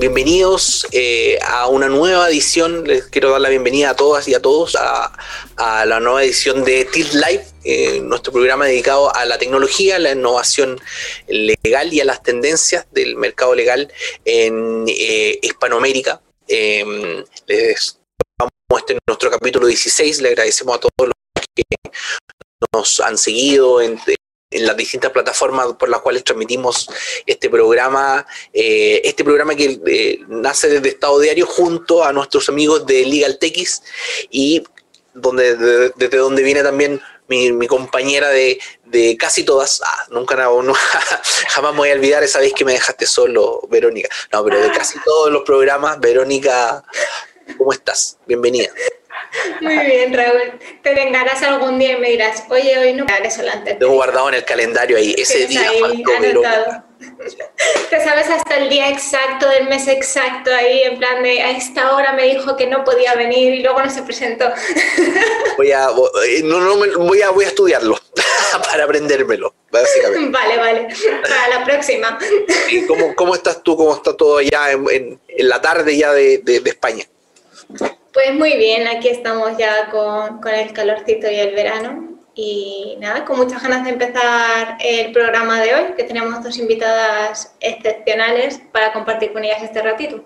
bienvenidos eh, a una nueva edición. Les quiero dar la bienvenida a todas y a todos a, la nueva edición de Tilt Live, eh, nuestro programa dedicado a la tecnología, la innovación legal y a las tendencias del mercado legal en eh, Hispanoamérica. Em, les este nuestro capítulo 16. Le agradecemos a todos los que nos han seguido en, en las distintas plataformas por las cuales transmitimos este programa, eh, este programa que eh, nace desde Estado Diario junto a nuestros amigos de Legal Tex y donde, desde donde viene también mi, compañera de, casi todas, ah, nunca no, jamás me voy a olvidar esa vez que me dejaste solo, Verónica. No, pero de casi todos los programas, Verónica, ¿cómo estás? Bienvenida. Muy bien, Raúl. Te vengarás algún día y me dirás, oye, hoy no me haré solante. Tengo guardado en el calendario ahí, ese día faltó Te sabes hasta el día exacto, del mes exacto, ahí en plan de a esta hora me dijo que no podía venir y luego no se presentó. Voy a, eh, no, no, voy a, voy a estudiarlo para aprendérmelo, básicamente. Vale, vale, para la próxima. ¿Cómo, ¿Cómo, estás tú? ¿Cómo está todo allá en, en, la tarde ya de, de, de España? Pues muy bien, aquí estamos ya con, con, el calorcito y el verano. Y nada, con muchas ganas de empezar el programa de hoy, que tenemos dos invitadas excepcionales para compartir con ellas este ratito.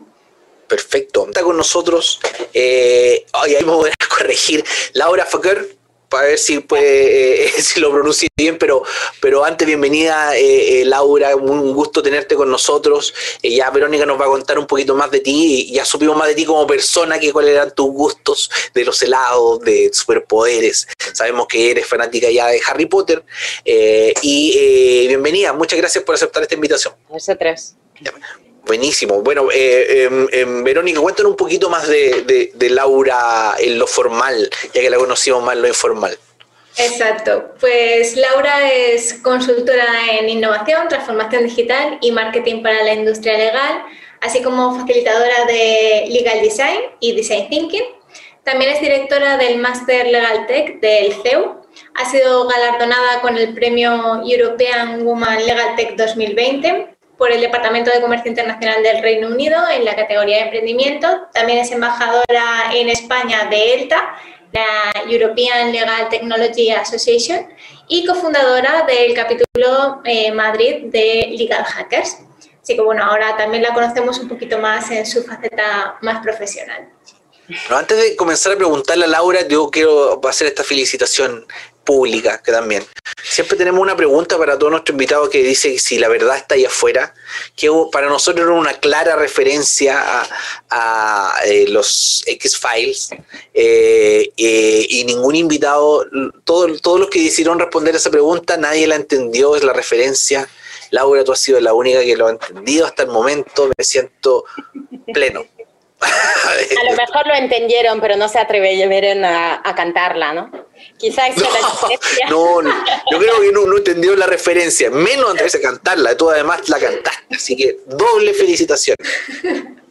Perfecto, está con nosotros, eh, ahí voy a corregir, Laura Faker, para ver si, eh, si lo pronuncio bien, pero, pero antes bienvenida eh, eh, Laura, un gusto tenerte con nosotros. ya Verónica nos va a contar un poquito más de ti, y ya supimos más de ti como persona, que cuáles eran tus gustos de los helados, de superpoderes. Sabemos que eres fanática ya de Harry Potter. y bienvenida, muchas gracias por aceptar esta invitación. Vosotras. Buenísimo. Bueno, eh, em, Verónica, cuéntanos un poquito más de, Laura en lo formal, ya que la conocimos más en lo informal. Exacto. Pues Laura es consultora en innovación, transformación digital y marketing para la industria legal, así como facilitadora de Legal Design y Design Thinking. También es directora del Master Legal Tech del CEU. Ha sido galardonada con el premio European Woman Legal Tech 2020 por el Departamento de Comercio Internacional del Reino Unido en la categoría de emprendimiento. También es embajadora en España de ELTA, la European Legal Technology Association, y cofundadora del capítulo eh, Madrid de Legal Hackers. Así que bueno, ahora también la conocemos un poquito más en su faceta más profesional. antes de comenzar a preguntarle a Laura, yo quiero hacer esta felicitación pública que también. Siempre tenemos una pregunta para todos nuestros invitados que dice si la verdad está ahí afuera, que para nosotros era una clara referencia a, eh, los X-Files eh, eh, y ningún invitado, todo, todos los que decidieron responder a esa pregunta, nadie la entendió, es la referencia. Laura, tú has sido la única que lo ha entendido hasta el momento, me siento pleno. A lo mejor lo entendieron, pero no se atrevieron a, a cantarla, ¿no? Quizás no, la no, no, yo creo que no, no entendió la referencia, menos antes a cantarla, tú además la cantaste, así que doble felicitación.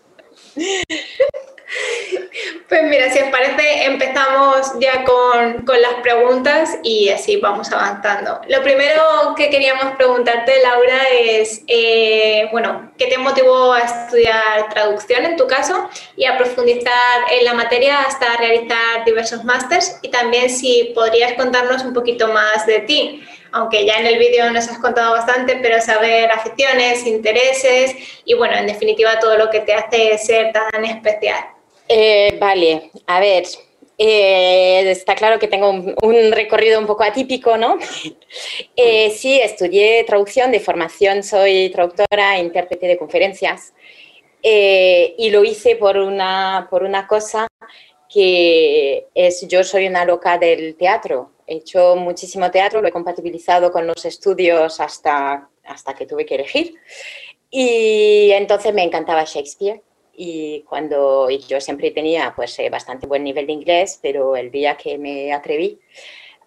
Pues mira, si os parece, empezamos ya con, las preguntas y así vamos avanzando. Lo primero que queríamos preguntarte, Laura, es, eh, bueno, ¿qué te motivó a estudiar traducción en tu caso y a profundizar en la materia hasta realizar diversos másters? Y también si podrías contarnos un poquito más de ti aunque ya en el vídeo nos has contado bastante, pero saber aficiones, intereses y bueno, en definitiva todo lo que te hace ser tan especial. Eh, vale, a ver, eh, está claro que tengo un, recorrido un poco atípico, ¿no? Eh, sí, estudié traducción de formación, soy traductora e intérprete de conferencias y lo hice por una, por una cosa que es, yo soy una loca del teatro, he hecho muchísimo teatro, lo he compatibilizado con los estudios hasta, hasta que tuve que elegir y entonces me encantaba Shakespeare y cuando yo siempre tenía pues eh, bastante buen nivel de inglés, pero el día que me atreví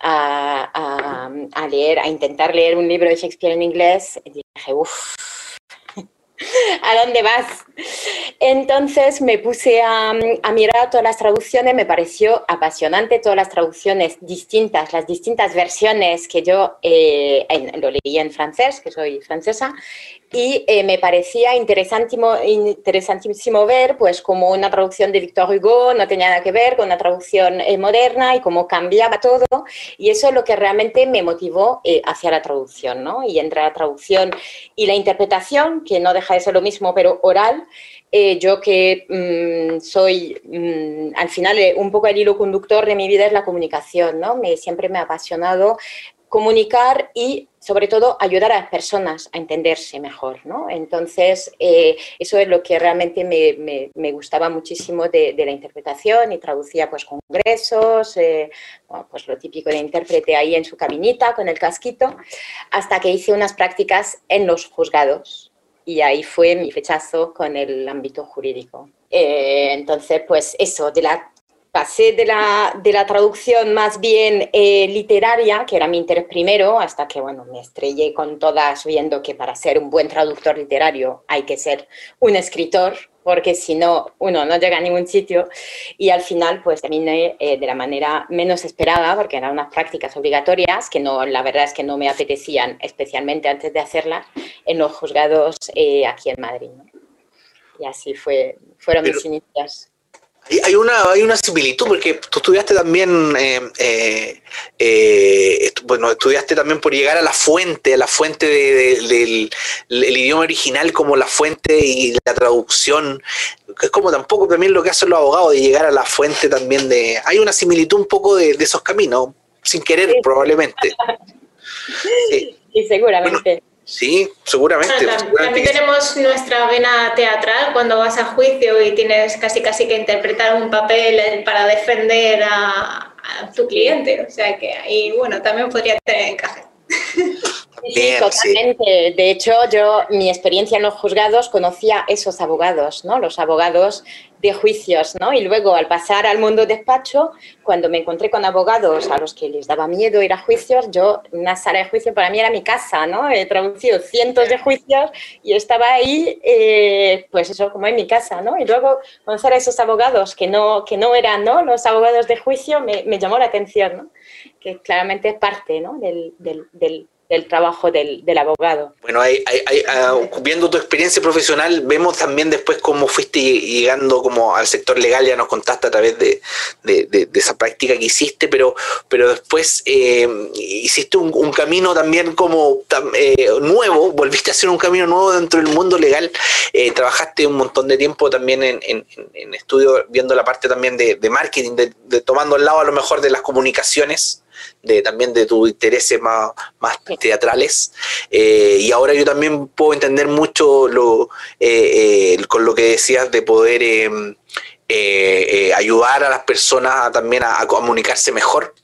a, a, leer, a intentar leer un libro de Shakespeare en inglés, dije, uff, ¿a dónde vas? Entonces me puse a, a, mirar todas las traducciones, me pareció apasionante todas las traducciones distintas, las distintas versiones que yo eh, lo leí en francés, que soy francesa, y eh, me parecía interesantísimo, interesantísimo ver pues como una traducción de Victor Hugo no tenía nada que ver con una traducción eh, moderna y cómo cambiaba todo y eso es lo que realmente me motivó eh, hacia la traducción ¿no? y entre la traducción y la interpretación que no deja de ser lo mismo pero oral yo que mm, soy mm, al final un poco el hilo conductor de mi vida es la comunicación no me siempre me ha apasionado comunicar y sobre todo ayudar a las personas a entenderse mejor. ¿no? Entonces, eh, eso es lo que realmente me, me, gustaba muchísimo de, de, la interpretación y traducía pues congresos, eh, pues lo típico de intérprete ahí en su cabinita con el casquito, hasta que hice unas prácticas en los juzgados. Y ahí fue mi fechazo con el ámbito jurídico. Eh, entonces, pues eso, de la pasé de la, de la traducción más bien eh, literaria, que era mi interés primero, hasta que bueno, me estrellé con todas viendo que para ser un buen traductor literario hay que ser un escritor, porque si no, uno no llega a ningún sitio. Y al final, pues terminé eh, de la manera menos esperada, porque eran unas prácticas obligatorias que no, la verdad es que no me apetecían, especialmente antes de hacerlas, en los juzgados eh, aquí en Madrid. Y así fue, fueron mis inicios. Hay una, hay una similitud porque tú estudiaste también, eh, eh, eh, bueno, estudiaste también por llegar a la fuente, a la fuente del idioma original como la fuente y la traducción. Es como tampoco también lo que hacen los abogados de llegar a la fuente también de... Hay una similitud un poco de, esos caminos, sin querer probablemente. Sí, seguramente. Sí, seguramente. también tenemos nuestra vena teatral cuando vas a juicio y tienes casi casi que interpretar un papel para defender a, tu cliente. O sea que ahí, bueno, también podría tener encaje. Sí, totalmente. De hecho, yo, mi experiencia en los juzgados, conocía esos abogados, ¿no? Los abogados de juicios, ¿no? Y luego, al pasar al mundo despacho, cuando me encontré con abogados a los que les daba miedo ir a juicios, yo, una sala de juicio para mí era mi casa, ¿no? He traducido cientos de juicios y estaba ahí, eh, pues eso, como en mi casa, ¿no? Y luego, conocer a esos abogados que no, que no eran, ¿no? Los abogados de juicio me, me llamó la atención, ¿no? Que claramente es parte, ¿no? del, del, del del trabajo del, abogado. Bueno, hay, ah, viendo tu experiencia profesional, vemos también después cómo fuiste llegando como al sector legal, ya nos contaste a través de, esa práctica que hiciste, pero, pero después eh, hiciste un, camino también como eh, nuevo, volviste a hacer un camino nuevo dentro del mundo legal, eh, trabajaste un montón de tiempo también en, en, estudio, viendo la parte también de, marketing, de, tomando el lado a lo mejor de las comunicaciones de también de tus intereses más, más teatrales. Eh, y ahora yo también puedo entender mucho lo, eh, eh, con lo que decías de poder ayudar a las personas también a comunicarse mejor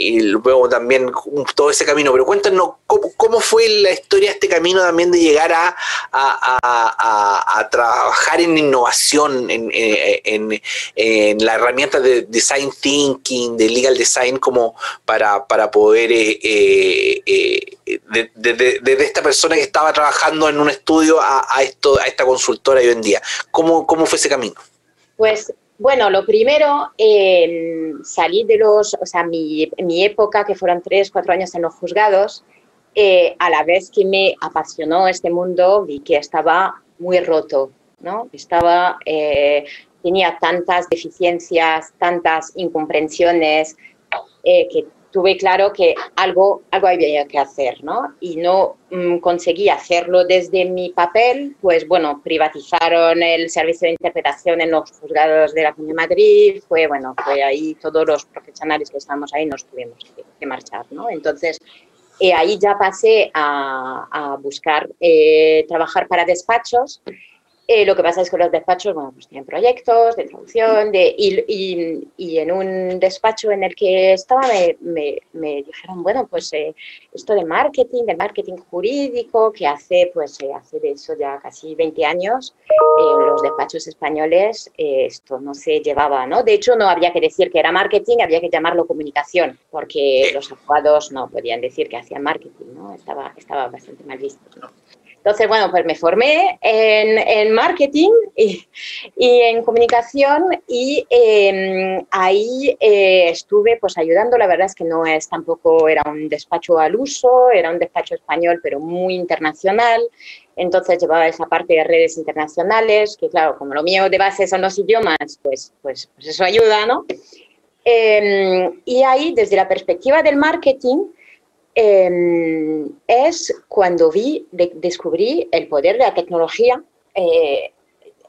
y luego también todo ese camino. Pero cuéntanos cómo, fue la historia de este camino también de llegar a, a, trabajar en innovación, en, en, en, la herramienta de design thinking, de legal design, como para, para poder, eh, eh, desde eh, esta persona que estaba trabajando en un estudio a, esto, a esta consultora hoy en día. ¿Cómo, cómo fue ese camino? Pues bueno, lo primero, eh, salí de los, o sea, mi, mi, época, que fueron tres, cuatro años en los juzgados, eh, a la vez que me apasionó este mundo, vi que estaba muy roto, ¿no? Estaba, eh, tenía tantas deficiencias, tantas incomprensiones, que tuve claro que algo, algo había que hacer, ¿no? Y no mm, conseguí hacerlo desde mi papel, pues bueno, privatizaron el servicio de interpretación en los juzgados de la Comunidad de Madrid, fue, bueno, fue ahí todos los profesionales que estábamos ahí nos tuvimos que, marchar, ¿no? Entonces, eh, ahí ya pasé a, a buscar eh, trabajar para despachos eh, lo que pasa es que los despachos, bueno, pues tienen proyectos de traducción de, y, en un despacho en el que estaba me, dijeron, bueno, pues eh, esto de marketing, de marketing jurídico, que hace, pues eh, hace de eso ya casi 20 años, en los despachos españoles esto no se llevaba, ¿no? De hecho, no había que decir que era marketing, había que llamarlo comunicación, porque los abogados no podían decir que hacían marketing, ¿no? Estaba, estaba bastante mal visto. Entonces, bueno, pues me formé en, en marketing y, y, en comunicación y em, ahí eh, estuve pues ayudando. La verdad es que no es tampoco, era un despacho al uso, era un despacho español, pero muy internacional. entonces llevaba esa parte de redes internacionales, que claro, como lo mío de base son los idiomas, pues, pues, pues eso ayuda, ¿no? Em, y ahí, desde la perspectiva del marketing, em, es cuando vi, descubrí el poder de la tecnología eh,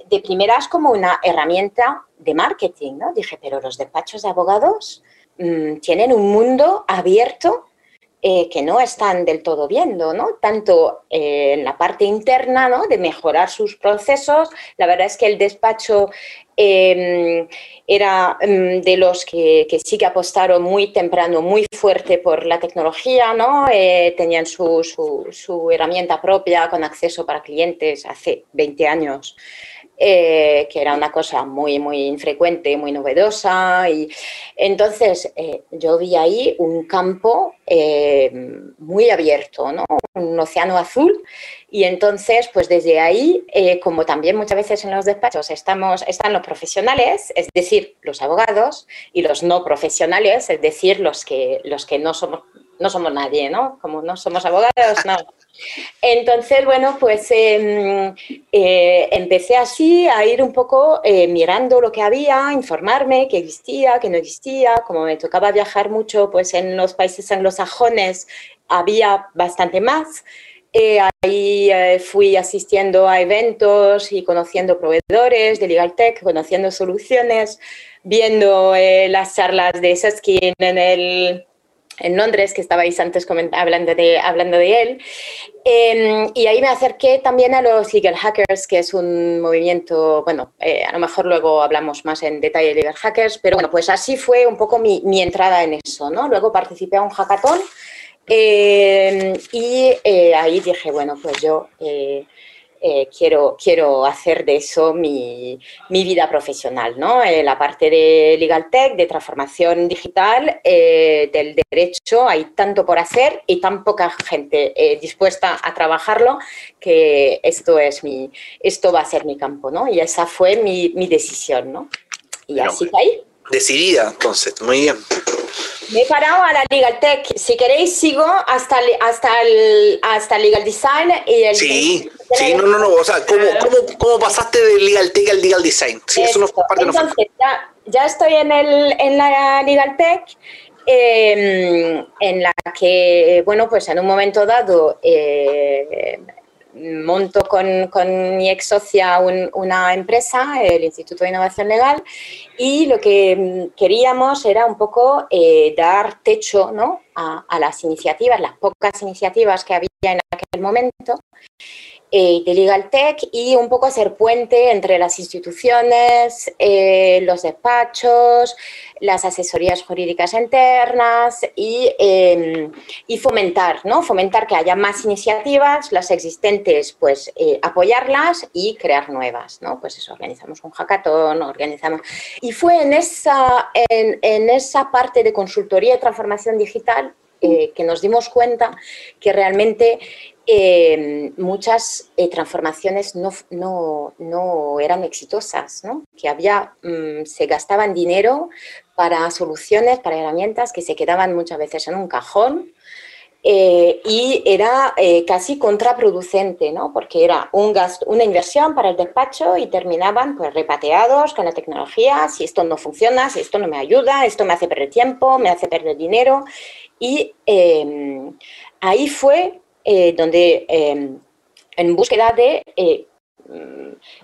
de primeras como una herramienta de marketing, ¿no? Dije, pero los despachos de abogados mm, tienen un mundo abierto eh, que no están del todo viendo. Tanto eh, en la parte interna, ¿no? De mejorar sus procesos. La verdad es que el despacho em, era em, de los que, sí que apostaron muy temprano, muy fuerte por la tecnología, ¿no? Eh, tenían su, su, herramienta propia con acceso para clientes hace 20 años. Eh, que era una cosa muy, muy infrecuente, muy novedosa. Y entonces eh, yo vi ahí un campo eh, muy abierto, ¿no? un océano azul. Y entonces, pues desde ahí, como también muchas veces en los despachos estamos, están los profesionales, es decir, los abogados, y los no profesionales, es decir, los que, los que no somos no somos nadie, ¿no? Como no somos abogados, no. Entonces, bueno, pues em, eh, empecé así a ir un poco eh, mirando lo que había, informarme qué existía, qué no existía. Como me tocaba viajar mucho, pues en los países anglosajones había bastante más. Eh, ahí fui asistiendo a eventos y conociendo proveedores de Legal Tech, conociendo soluciones, viendo las charlas de Seskin en el en Londres, que estabais antes hablando de, hablando de él. Em, y ahí me acerqué también a los Legal Hackers, que es un movimiento, bueno, eh, a lo mejor luego hablamos más en detalle de Legal Hackers, pero bueno, pues así fue un poco mi, entrada en eso, ¿no? Luego participé a un hackathon em, y eh, ahí dije, bueno, pues yo eh, eh, quiero, quiero hacer de eso mi, mi vida profesional, ¿no? Eh, la parte de Legal Tech, de transformación digital, eh, del derecho, hay tanto por hacer y tan poca gente dispuesta a trabajarlo que esto, es mi, esto va a ser mi campo, ¿no? Y esa fue mi, mi decisión, ¿no? Y así que ahí. Decidida, entonces, muy bien. Me he parado a la Legal Tech. Si queréis, sigo hasta, hasta, el, hasta Legal Design y el. Sí, sí, no, no, no. O sea, ¿cómo, cómo, cómo pasaste del Legal Tech al Legal Design? Sí, eso, nos parte Entonces, ya, ya, estoy en, el, en la Legal Tech. Eh, en la que, bueno, pues en un momento dado eh, monto con, con, mi ex socia una empresa, el Instituto de Innovación Legal, y lo que mm, queríamos era un poco eh, dar techo ¿no? a, las iniciativas, las pocas iniciativas que había en aquel momento, eh, de Legal Tech y un poco hacer puente entre las instituciones, eh, los despachos, las asesorías jurídicas internas y, em, y, fomentar, ¿no? Fomentar que haya más iniciativas, las existentes, pues eh, apoyarlas y crear nuevas, ¿no? Pues eso, organizamos un hackathon, organizamos... fue en esa, en, en esa parte de consultoría y transformación digital que nos dimos cuenta que realmente eh, muchas eh, transformaciones no, no, no, eran exitosas, ¿no? que había, mm, se gastaban dinero para soluciones, para herramientas que se quedaban muchas veces en un cajón eh, y era casi contraproducente, ¿no? porque era un gasto, una inversión para el despacho y terminaban pues, repateados con la tecnología, si esto no funciona, si esto no me ayuda, esto me hace perder tiempo, me hace perder dinero. Y ahí fue eh, donde em, en búsqueda de eh,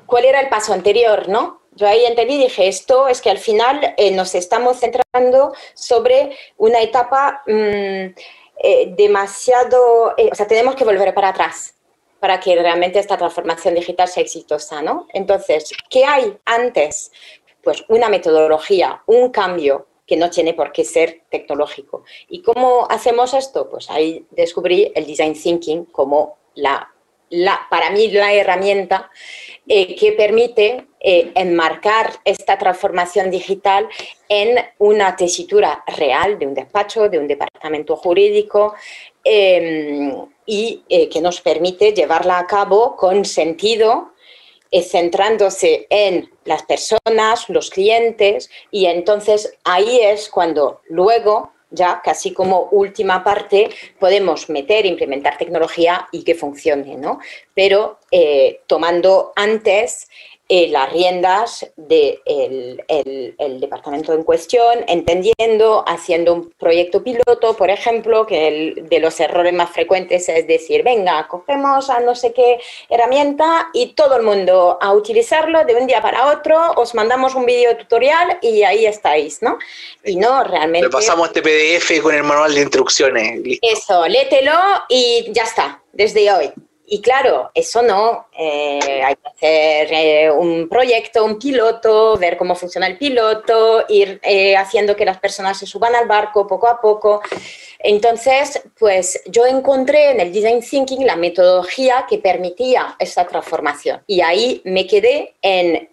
cuál era el paso anterior, ¿no? Yo ahí entendí y dije, esto es que al final eh, nos estamos centrando sobre una etapa mm, demasiado, o sea, tenemos que volver para atrás para que realmente esta transformación digital sea exitosa, ¿no? Entonces, ¿qué hay antes? Pues una metodología, un cambio, que no tiene por qué ser tecnológico. ¿Y cómo hacemos esto? Pues ahí descubrí el design thinking como la, la para mí la herramienta eh, que permite eh, enmarcar esta transformación digital en una tesitura real de un despacho, de un departamento jurídico em, y eh, que nos permite llevarla a cabo con sentido centrándose en las personas, los clientes, y entonces ahí es cuando luego ya casi como última parte podemos meter, implementar tecnología y que funcione, ¿no? Pero eh, tomando antes eh, las riendas del el, departamento en cuestión, entendiendo, haciendo un proyecto piloto, por ejemplo, que de los errores más frecuentes es decir, venga, cogemos a no sé qué herramienta y todo el mundo a utilizarlo de un día para otro, os mandamos un vídeo tutorial y ahí estáis, ¿no? Y no, realmente... Le pasamos este PDF con el manual de instrucciones. Eso, lételo y ya está, desde hoy. Y claro, eso no, eh, hay que hacer eh, un proyecto, un piloto, ver cómo funciona el piloto, ir eh, haciendo que las personas se suban al barco poco a poco. Entonces, pues yo encontré en el Design Thinking la metodología que permitía esa transformación. Y ahí me quedé en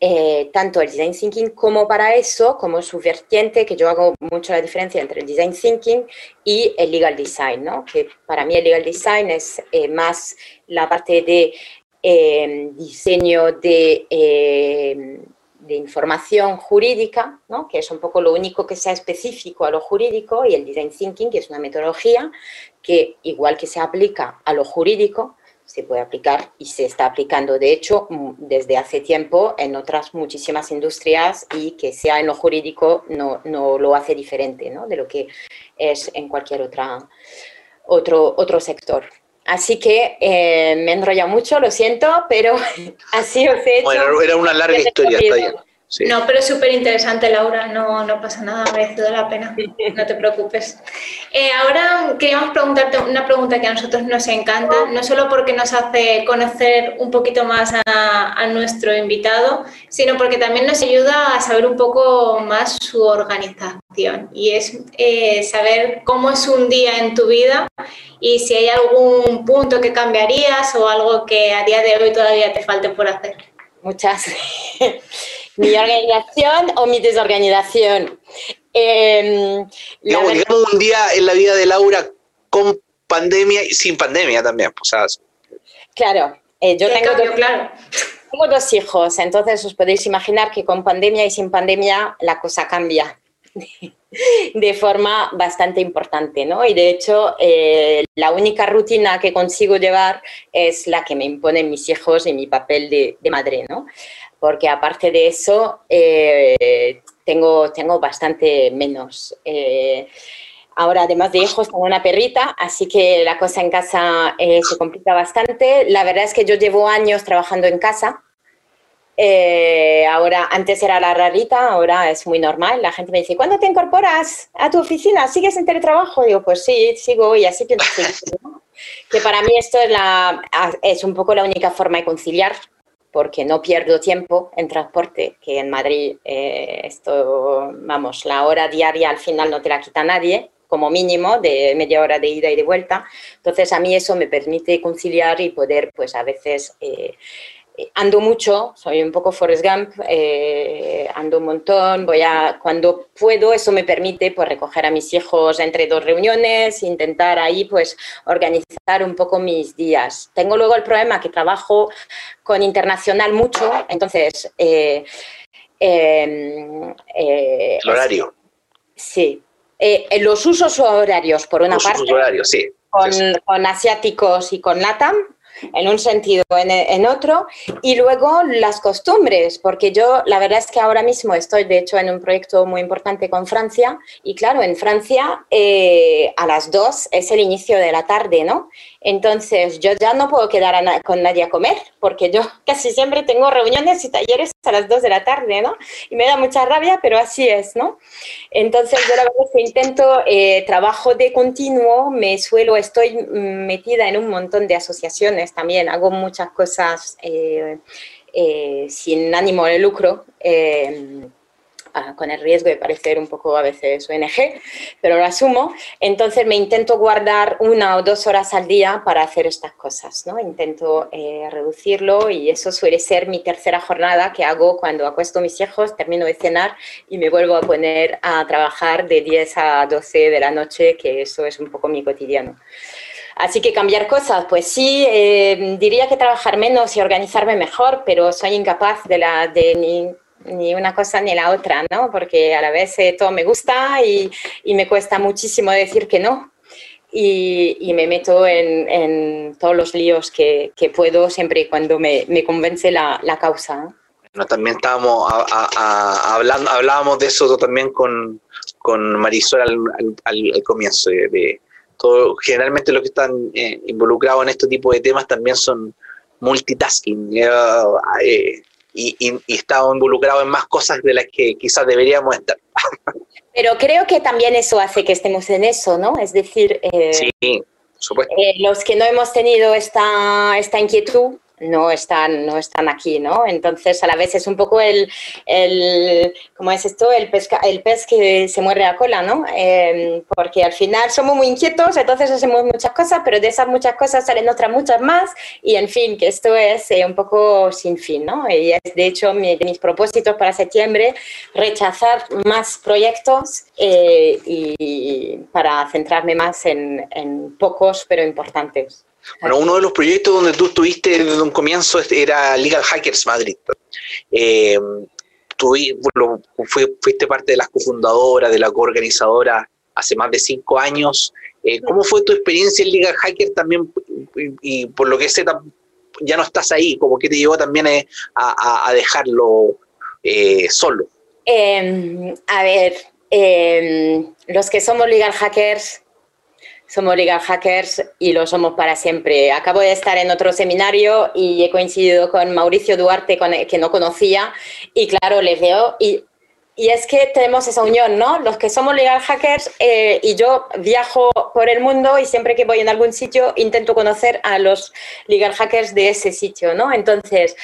tanto el Design Thinking como para eso, como su vertiente, que yo hago mucho la diferencia entre el Design Thinking y el Legal Design, ¿no? que para mí el Legal Design es más la parte de em, diseño de, em, de, información jurídica, ¿no? que es un poco lo único que sea específico a lo jurídico, y el design thinking, que es una metodología que, igual que se aplica a lo jurídico, se puede aplicar y se está aplicando, de hecho, desde hace tiempo en otras muchísimas industrias y que sea en lo jurídico no, no lo hace diferente ¿no? de lo que es en cualquier otra, otro, otro sector. Así que eh, me he enrollado mucho, lo siento, pero así os he hecho. Bueno, era una larga historia, está no, pero es súper interesante, Laura, no, no pasa nada, merece la pena, no te preocupes. Eh, ahora queríamos preguntarte una pregunta que a nosotros nos encanta, no solo porque nos hace conocer un poquito más a, nuestro invitado, sino porque también nos ayuda a saber un poco más su organización y es eh, saber cómo es un día en tu vida y si hay algún punto que cambiarías o algo que a día de hoy todavía te falte por hacer. Muchas. mi organización o mi desorganización. Em, digamos, un día en la vida de Laura con pandemia y sin pandemia también. claro, eh, yo tengo, dos, claro. tengo dos hijos, entonces os podéis imaginar que con pandemia y sin pandemia la cosa cambia de forma bastante importante, ¿no? Y de hecho, eh, la única rutina que consigo llevar es la que me imponen mis hijos y mi papel de, de madre, ¿no? Porque aparte de eso eh, tengo, tengo bastante menos. Eh, ahora, además de hijos, tengo una perrita, así que la cosa en casa eh, se complica bastante. La verdad es que yo llevo años trabajando en casa. ahora, antes era la rarita, ahora es muy normal. La gente me dice, ¿cuándo te incorporas a tu oficina? ¿Sigues en teletrabajo? Digo, pues sí, sigo y así que para mí esto es, la, es un poco la única forma de conciliar porque no pierdo tiempo en transporte, que en Madrid eh, esto, vamos, la hora diaria al final no te la quita nadie, como mínimo, de media hora de ida y de vuelta. Entonces, a mí eso me permite conciliar y poder, pues, a veces eh, ando mucho, soy un poco Forrest Gump, eh, ando un montón, voy a, cuando puedo, eso me permite pues recoger a mis hijos entre dos reuniones, intentar ahí pues organizar un poco mis días. Tengo luego el problema que trabajo con internacional mucho, entonces... Eh, em, el horario. Sí. los usos horarios, por una parte. Horarios, sí. Con, con, asiáticos y con LATAM, en un sentido, en, en, otro, y luego las costumbres, porque yo la verdad es que ahora mismo estoy, de hecho, en un proyecto muy importante con Francia, y claro, en Francia eh, a las dos es el inicio de la tarde, ¿no? Entonces yo ya no puedo quedar con nadie a comer, porque yo casi siempre tengo reuniones y talleres a las dos de la tarde, ¿no? Y me da mucha rabia, pero así es, ¿no? Entonces yo la verdad es que intento eh, trabajo de continuo, me suelo, estoy metida en un montón de asociaciones también, hago muchas cosas eh, eh, sin ánimo de lucro. Eh, con el riesgo de parecer un poco a veces ONG, pero lo asumo. Entonces me intento guardar una o dos horas al día para hacer estas cosas, ¿no? Intento reducirlo y eso suele ser mi tercera jornada que hago cuando acuesto a mis hijos, termino de cenar y me vuelvo a poner a trabajar de 10 a 12 de la noche, que eso es un poco mi cotidiano. Así que cambiar cosas, pues sí, eh, diría que trabajar menos y organizarme mejor, pero soy incapaz de, la, de ni una cosa ni la otra, ¿no? Porque a la vez eh, todo me gusta y, me cuesta muchísimo decir que no. Y, me meto en, todos los líos que, puedo siempre y cuando me, convence la, causa. ¿no? también estábamos a, a, hablando, hablábamos de eso también con, con Marisol al, comienzo, generalmente los que están eh, involucrados en este tipo de temas también son multitasking. Eh, y, y, y estado involucrado en más cosas de las que quizás deberíamos estar. Pero creo que también eso hace que estemos en eso, ¿no? Es decir, eh, sí, supuesto. Eh, los que no hemos tenido esta, esta inquietud, no están, no están aquí, ¿no? Entonces, a la vez es un poco el, el ¿cómo es esto? El, pesca, el pez que se muerde la cola, ¿no? Eh, porque al final somos muy inquietos, entonces hacemos muchas cosas, pero de esas muchas cosas salen otras muchas más y, en fin, que esto es eh, un poco sin fin, ¿no? Y es, de hecho, de mis propósitos para septiembre, rechazar más proyectos eh, y para centrarme más en, en pocos, pero importantes. Bueno, uno de los proyectos donde tú estuviste desde un comienzo era Legal Hackers Madrid. Eh, tú fuiste parte de las cofundadoras, de la coorganizadora hace más de cinco años. Eh, ¿Cómo fue tu experiencia en Legal Hackers también? Y, y, por lo que sé, ya no estás ahí, como que te llevó también a, a, a dejarlo eh, solo. Eh, a ver, em, los que somos Legal Hackers somos legal hackers y lo somos para siempre. Acabo de estar en otro seminario y he coincidido con Mauricio Duarte, con el, que no conocía, y claro, les veo y, y, es que tenemos esa unión, ¿no? Los que somos legal hackers eh, y yo viajo por el mundo y siempre que voy en algún sitio intento conocer a los legal hackers de ese sitio, ¿no? Entonces,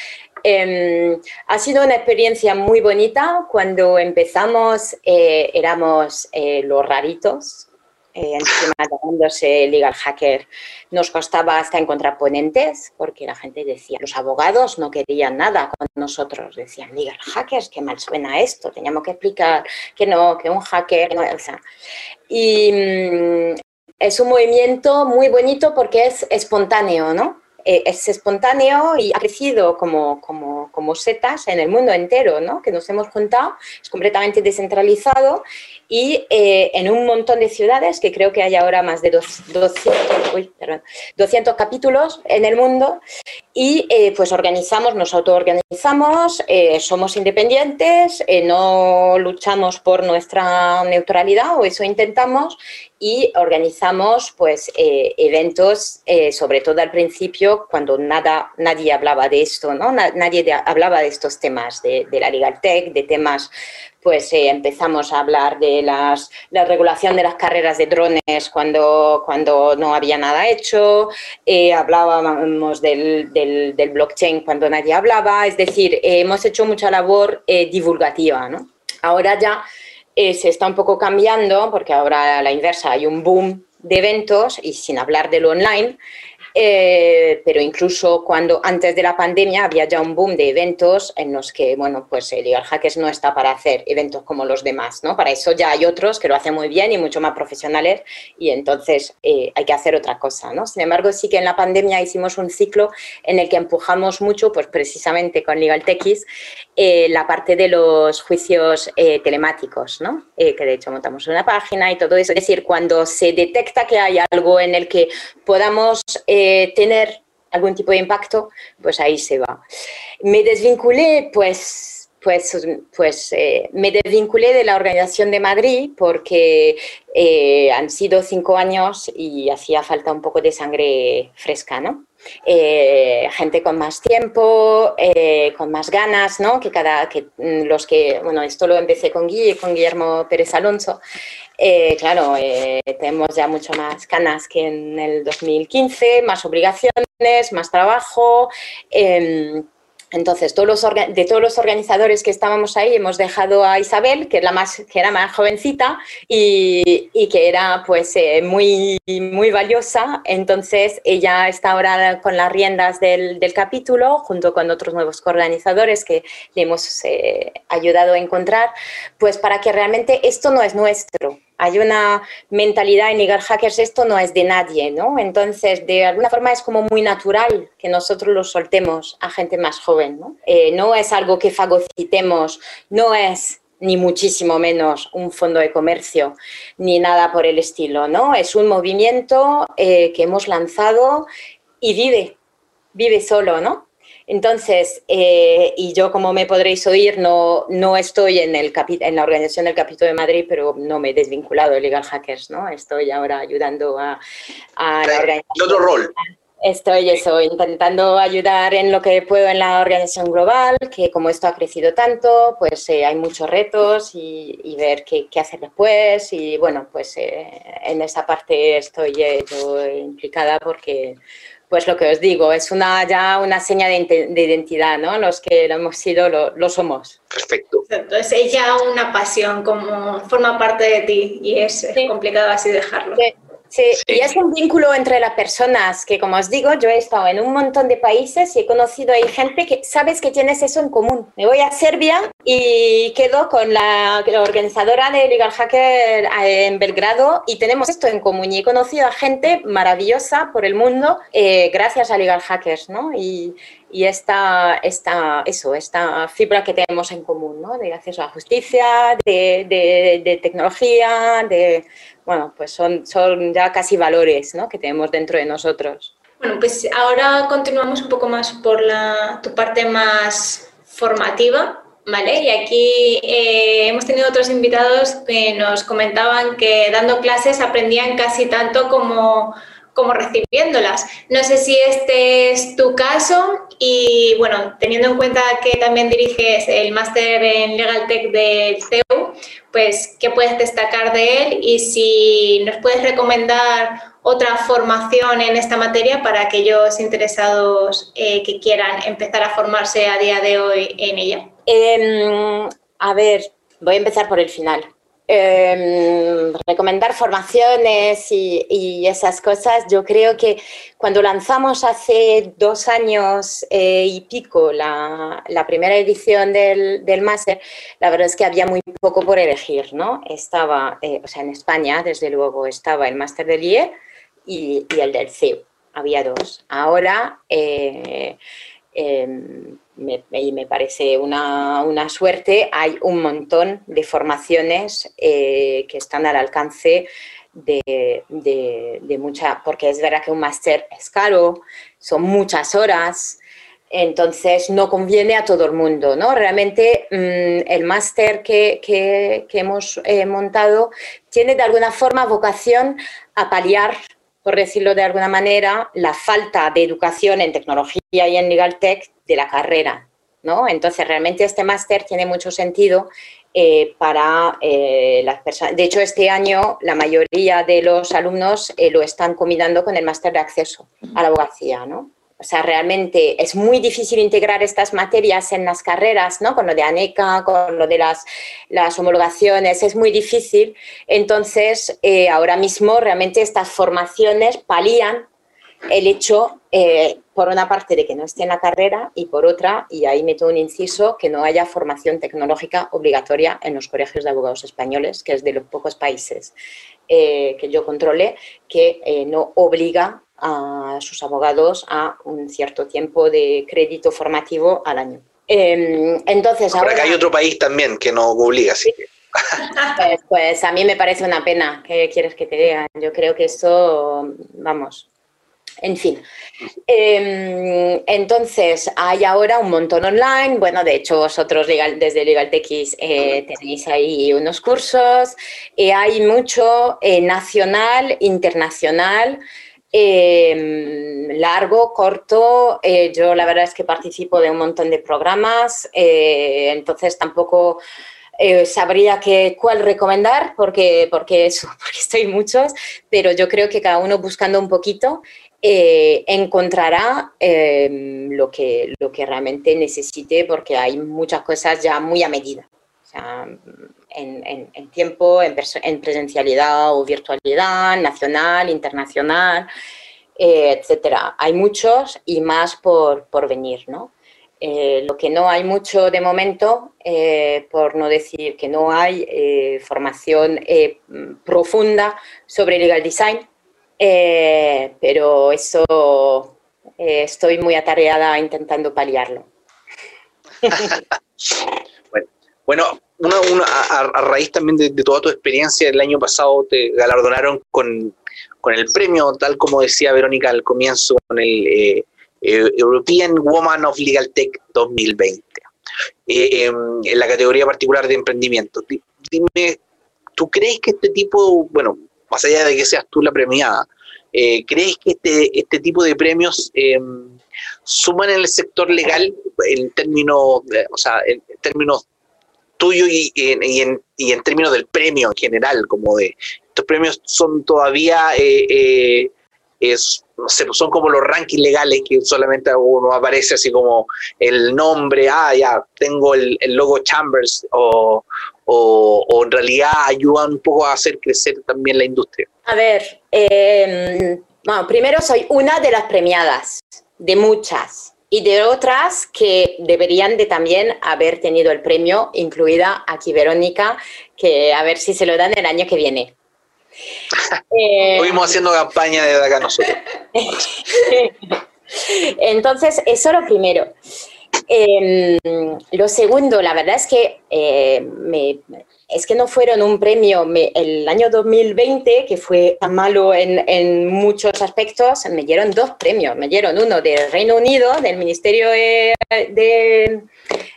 eh, ha sido una experiencia muy bonita. Cuando empezamos eh, éramos eh, los raritos, eh, encima llamándose legal hacker, nos costaba hasta encontrar ponentes porque la gente decía, los abogados no querían nada con nosotros, decían legal hackers, qué mal suena esto, teníamos que explicar que no, que un hacker, o sea, y mmm, es un movimiento muy bonito porque es espontáneo, ¿no? Eh, es espontáneo y ha crecido como, como, como, setas en el mundo entero, ¿no? que nos hemos juntado, es completamente descentralizado y eh, en un montón de ciudades, que creo que hay ahora más de dos, 200, uy, perdón, 200 capítulos en el mundo, y eh, pues organizamos, nos autoorganizamos, eh, somos independientes, eh, no luchamos por nuestra neutralidad, o eso intentamos, y organizamos pues eventos, sobre todo al principio, cuando nada, nadie hablaba de esto, ¿no? nadie hablaba de estos temas, de, de la Legal Tech, de temas pues eh, empezamos a hablar de las, la regulación de las carreras de drones cuando, cuando no había nada hecho, eh, hablábamos del, del, del, blockchain cuando nadie hablaba, es decir, eh, hemos hecho mucha labor eh, divulgativa. ¿no? Ahora ya eh, se está un poco cambiando porque ahora a la inversa hay un boom de eventos y sin hablar de lo online, eh, pero incluso cuando antes de la pandemia había ya un boom de eventos en los que, bueno, pues el Legal Hackers no está para hacer eventos como los demás, ¿no? Para eso ya hay otros que lo hacen muy bien y mucho más profesionales y entonces eh, hay que hacer otra cosa, ¿no? Sin embargo, sí que en la pandemia hicimos un ciclo en el que empujamos mucho, pues precisamente con Legal Techis, eh, la parte de los juicios telemáticos, ¿no? que de hecho montamos una página y todo eso. Es decir, cuando se detecta que hay algo en el que podamos tener algún tipo de impacto, pues ahí se va. Me desvinculé, pues, pues, pues eh, me desvinculé de la Organización de Madrid porque eh, han sido cinco años y hacía falta un poco de sangre fresca, ¿no? Eh, gente con más tiempo, eh, con más ganas, ¿no? Que cada, que los que, bueno, esto lo empecé con Guille, con Guillermo Pérez Alonso, eh, claro, tenemos ya mucho más canas que en el 2015, más obligaciones, más trabajo. Entonces, todos los de todos los organizadores que estábamos ahí, hemos dejado a Isabel, que, es la más, que era más jovencita y, y que era pues eh, muy, muy valiosa. Entonces, ella está ahora con las riendas del, del capítulo, junto con otros nuevos organizadores que le hemos eh, ayudado a encontrar, pues para que realmente esto no es nuestro Hay una mentalidad en Legal Hackers, esto no es de nadie, ¿no? Entonces, de alguna forma es como muy natural que nosotros lo soltemos a gente más joven, ¿no? Eh, es algo que fagocitemos, no es ni muchísimo menos un fondo de comercio, ni nada por el estilo, ¿no? Es un movimiento eh, que hemos lanzado y vive, vive solo, ¿no? Entonces, eh, y yo como me podréis oír, no, no estoy en, el en la organización del Capítulo de Madrid, pero no me he desvinculado de Legal Hackers, ¿no? Estoy ahora ayudando a, a la organización. otro rol. Estoy eso, intentando ayudar en lo que puedo en la organización global, que como esto ha crecido tanto, pues eh, hay muchos retos y, ver qué, qué, hacer después. Y bueno, pues eh, en esa parte estoy yo implicada porque pues lo que os digo, es una, ya una seña de, identidad, ¿no? Los que lo hemos sido, lo, somos. Perfecto. Entonces es ya una pasión, como forma parte de ti y es, complicado así dejarlo. Sí, y es un vínculo entre las personas que, como os digo, yo he estado en un montón de países y he conocido ahí gente que sabes que tienes eso en común. Me voy a Serbia y quedo con la, organizadora de Legal Hacker eh, en Belgrado y tenemos esto en común. Y he conocido a gente maravillosa por el mundo eh, gracias a Legal Hackers, ¿no? Y, y esta, esta, eso, esta fibra que tenemos en común, ¿no? De acceso a la justicia, de, de, de tecnología, de bueno, pues son, son ya casi valores ¿no? que tenemos dentro de nosotros. Bueno, pues ahora continuamos un poco más por la, tu parte más formativa, ¿vale? Y aquí eh, hemos tenido otros invitados que nos comentaban que dando clases aprendían casi tanto como, como recibiéndolas. No sé si este es tu caso y bueno, teniendo en cuenta que también diriges el máster en Legal Tech del CEU, pues qué puedes destacar de él y si nos puedes recomendar otra formación en esta materia para aquellos interesados eh, que quieran empezar a formarse a día de hoy en ella. Em, a ver, voy a empezar por el final. Em, recomendar formaciones y, esas cosas, yo creo que cuando lanzamos hace dos años eh, y pico la, primera edición del, máster, la verdad es que había muy poco por elegir, ¿no? Estaba, eh, o sea, en España, desde luego, estaba el máster del IE y, el del CEU, había dos. Ahora... Eh, me, me parece una, una, suerte, hay un montón de formaciones eh, que están al alcance de, de, mucha, porque es verdad que un máster es caro, son muchas horas, entonces no conviene a todo el mundo, ¿no? Realmente mm, el máster que, que, que hemos eh, montado tiene de alguna forma vocación a paliar por decirlo de alguna manera, la falta de educación en tecnología y en legal tech de la carrera. ¿no? Entonces, realmente este máster tiene mucho sentido eh, para eh, las personas. De hecho, este año la mayoría de los alumnos eh, lo están combinando con el máster de acceso a la abogacía. ¿no? O sea, realmente es muy difícil integrar estas materias en las carreras, ¿no? Con lo de ANECA, con lo de las, las homologaciones, es muy difícil. Entonces, eh, ahora mismo realmente estas formaciones palían el hecho, eh, por una parte, de que no esté en la carrera y por otra, y ahí meto un inciso, que no haya formación tecnológica obligatoria en los colegios de abogados españoles, que es de los pocos países eh, que yo controle, que no obliga a sus abogados a un cierto tiempo de crédito formativo al año. Em, entonces, ahora... hay otro país también que no obliga, así pues, pues, a mí me parece una pena. ¿Qué quieres que te diga? Yo creo que eso, vamos, en fin. Em, entonces, hay ahora un montón online. Bueno, de hecho, vosotros desde LegalTX eh, tenéis ahí unos cursos. y hay mucho eh, nacional, internacional. Em, largo, corto, eh, yo la verdad es que participo de un montón de programas, eh, entonces tampoco eh, sabría que, cuál recomendar porque, porque, eso, porque estoy muchos, pero yo creo que cada uno buscando un poquito encontrará em, lo, que, lo que realmente necesite porque hay muchas cosas ya muy a medida. En, tiempo, en, presencialidad o virtualidad, nacional, internacional, eh, etcétera. Hay muchos y más por, por venir, ¿no? lo que no hay mucho de momento, por no decir que no hay formación profunda sobre legal design, pero eso estoy muy atareada intentando paliarlo. bueno, a, raíz también de, toda tu experiencia, el año pasado te galardonaron con, el premio, tal como decía Verónica al comienzo, con el eh, eh, European Woman of Legal Tech 2020, eh, em, en la categoría particular de emprendimiento. Dime, ¿tú crees que este tipo, bueno, más allá de que seas tú la premiada, ¿crees que este, este tipo de premios em, suman en el sector legal en términos, o sea, en términos tuyo y, en, y, en, términos del premio en general, como de estos premios son todavía, eh, eh, es, no sé, son como los rankings legales que solamente uno aparece así como el nombre, ah, ya, tengo el, logo Chambers, o, o, en realidad ayudan un poco a hacer crecer también la industria. A ver, em, bueno, primero soy una de las premiadas, de muchas y de otras que deberían de también haber tenido el premio, incluida aquí Verónica, que a ver si se lo dan el año que viene. Estuvimos haciendo campaña desde acá nosotros. Entonces, eso lo primero. Em, lo segundo, la verdad es que eh, me, es que no fueron un premio. el año 2020, que fue tan malo en, muchos aspectos, me dieron dos premios. Me dieron uno del Reino Unido, del Ministerio de,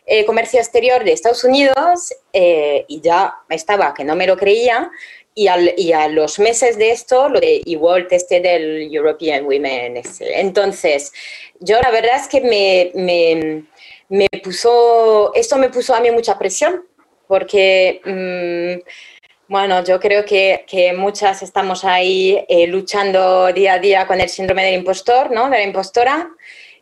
eh, Comercio Exterior de Estados Unidos, eh, y ya estaba, que no me lo creía. Y, a los meses de esto, lo de igual este del European Women. Entonces, yo la verdad es que me, me, me puso, esto me puso a mí mucha presión porque, mm, bueno, yo creo que, muchas estamos ahí eh, luchando día a día con el síndrome del impostor, ¿no? De la impostora.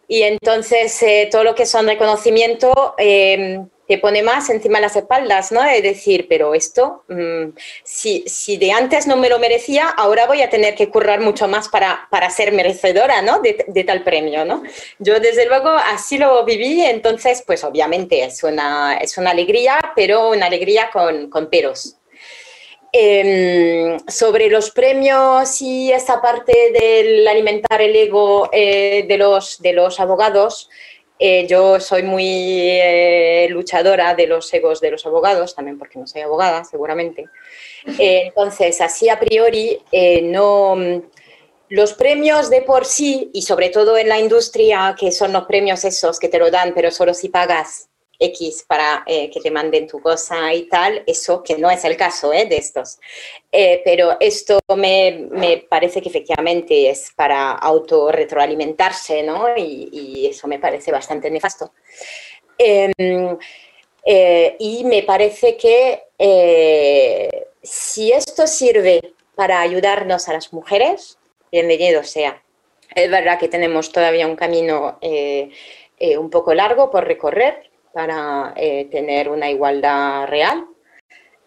Y entonces eh, todo lo que son reconocimiento eh, te pone más encima de las espaldas, ¿no? Es decir, pero esto, mm, si, si, de antes no me lo merecía, ahora voy a tener que currar mucho más para, para ser merecedora, ¿no? De, tal premio, ¿no? Yo desde luego así lo viví, entonces, pues obviamente es una, es una alegría, pero una alegría con, con peros. Em, sobre los premios y esa parte del alimentar el ego eh, de, los, de los abogados, eh, yo soy muy eh, luchadora de los egos de los abogados, también porque no soy abogada, seguramente. Eh, entonces, así a priori, no. Los premios de por sí, y sobre todo en la industria, que son los premios esos que te lo dan, pero solo si pagas X para eh, que te manden tu cosa y tal, eso que no es el caso ¿eh? de estos. Eh, pero esto me, me, parece que efectivamente es para autorretroalimentarse, ¿no? Y, eso me parece bastante nefasto. Em, y me parece que si esto sirve para ayudarnos a las mujeres, bienvenido sea. Es verdad que tenemos todavía un camino un poco largo por recorrer, para eh, tener una igualdad real.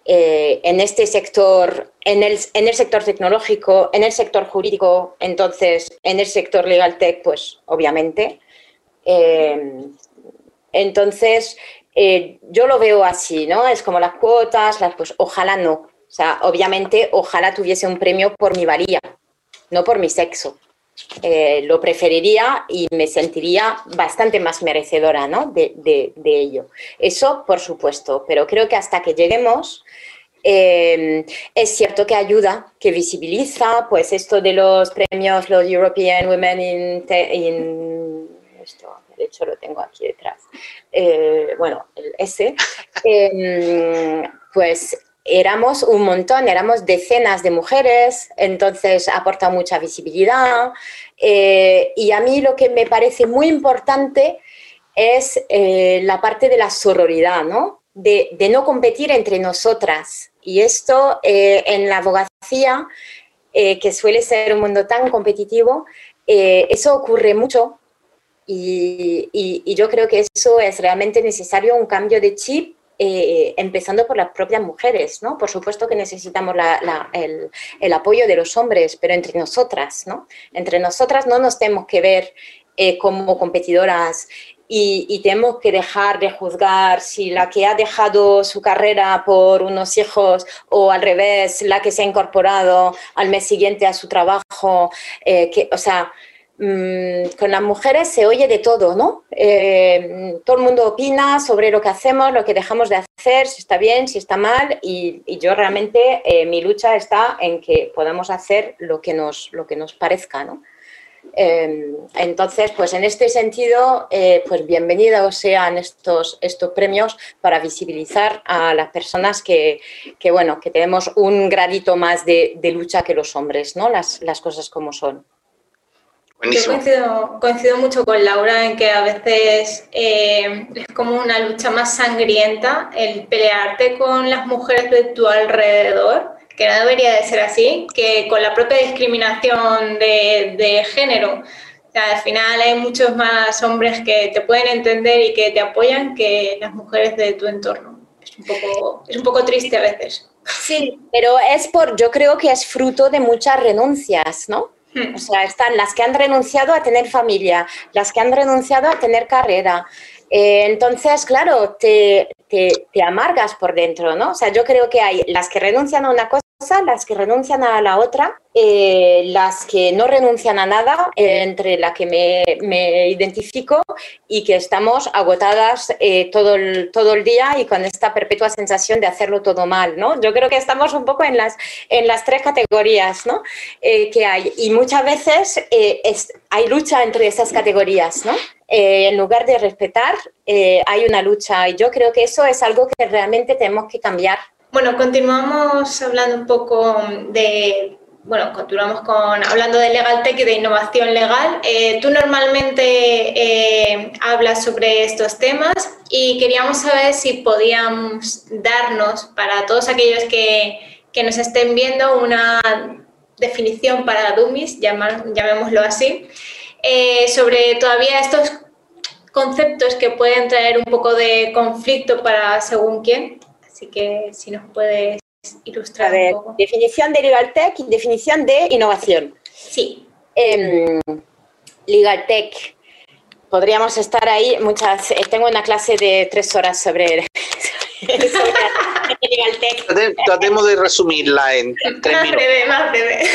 Eh, en este sector, en el, en el, sector tecnológico, en el sector jurídico, entonces en el sector legal tech, pues obviamente. Eh, entonces, yo lo veo así, ¿no? Es como las cuotas, las, pues ojalá no. O sea, obviamente, ojalá tuviese un premio por mi valía, no por mi sexo. Eh, lo preferiría y me sentiría bastante más merecedora ¿no? de, ello. Eso, por supuesto, pero creo que hasta que lleguemos, eh, es cierto que ayuda, que visibiliza, pues esto de los premios, los European Women in... esto, de hecho lo tengo aquí detrás. Eh, bueno, el S. pues éramos un montón, éramos decenas de mujeres, entonces aporta mucha visibilidad. Eh, y a mí lo que me parece muy importante es eh, la parte de la sororidad, ¿no? De, no competir entre nosotras. Y esto eh, en la abogacía, que suele ser un mundo tan competitivo, eso ocurre mucho. y yo creo que eso es realmente necesario, un cambio de chip eh, empezando por las propias mujeres, ¿no? Por supuesto que necesitamos el, apoyo de los hombres, pero entre nosotras, ¿no? Entre nosotras no nos tenemos que ver eh, como competidoras y, tenemos que dejar de juzgar si la que ha dejado su carrera por unos hijos o al revés, la que se ha incorporado al mes siguiente a su trabajo, eh, que, o sea, con las mujeres se oye de todo, ¿no? Eh, todo el mundo opina sobre lo que hacemos, lo que dejamos de hacer, si está bien, si está mal, y, yo realmente eh, mi lucha está en que podamos hacer lo que nos, lo que nos parezca, ¿no? Em, entonces, pues en este sentido, eh, pues bienvenidos sean estos, estos premios para visibilizar a las personas que, bueno, que tenemos un gradito más de, lucha que los hombres, ¿no? Las, las cosas como son. Yo coincido, coincido, mucho con Laura en que a veces eh, es como una lucha más sangrienta el pelearte con las mujeres de tu alrededor que no debería de ser así, que con la propia discriminación de, género. al final hay muchos más hombres que te pueden entender y que te apoyan que las mujeres de tu entorno. Es un poco, es un poco triste a veces. Sí, pero es por, yo creo que es fruto de muchas renuncias, ¿no? Hmm. O sea, están las que han renunciado a tener familia, las que han renunciado a tener carrera, eh, entonces, claro, te, te, amargas por dentro, ¿no? O sea, yo creo que hay las que renuncian a una cosa, las que renuncian a la otra, eh, las que no renuncian a nada, eh, entre la que me, identifico y que estamos agotadas todo, el, todo el día y con esta perpetua sensación de hacerlo todo mal, ¿no? Yo creo que estamos un poco en las, en las tres categorías, ¿no? que hay. Y muchas veces hay lucha entre esas categorías, ¿no? Eh, en lugar de respetar, eh, hay una lucha y yo creo que eso es algo que realmente tenemos que cambiar. Bueno, continuamos hablando un poco de, bueno, continuamos con hablando de legal tech y de innovación legal. Eh, tú normalmente hablas sobre estos temas y queríamos saber si podíamos darnos para todos aquellos que, que nos estén viendo una definición para dummies, llamémoslo así. Eh, sobre todavía estos conceptos que pueden traer un poco de conflicto para según quién. Así que si nos puedes ilustrar un poco. Definición de Legal Tech y definición de innovación. Sí. Eh, Legal Tech. Podríamos estar ahí muchas. Eh, tengo una clase de tres horas sobre, Legal Tech. Tratemos de resumirla en tres minutos. Más breve, más breve.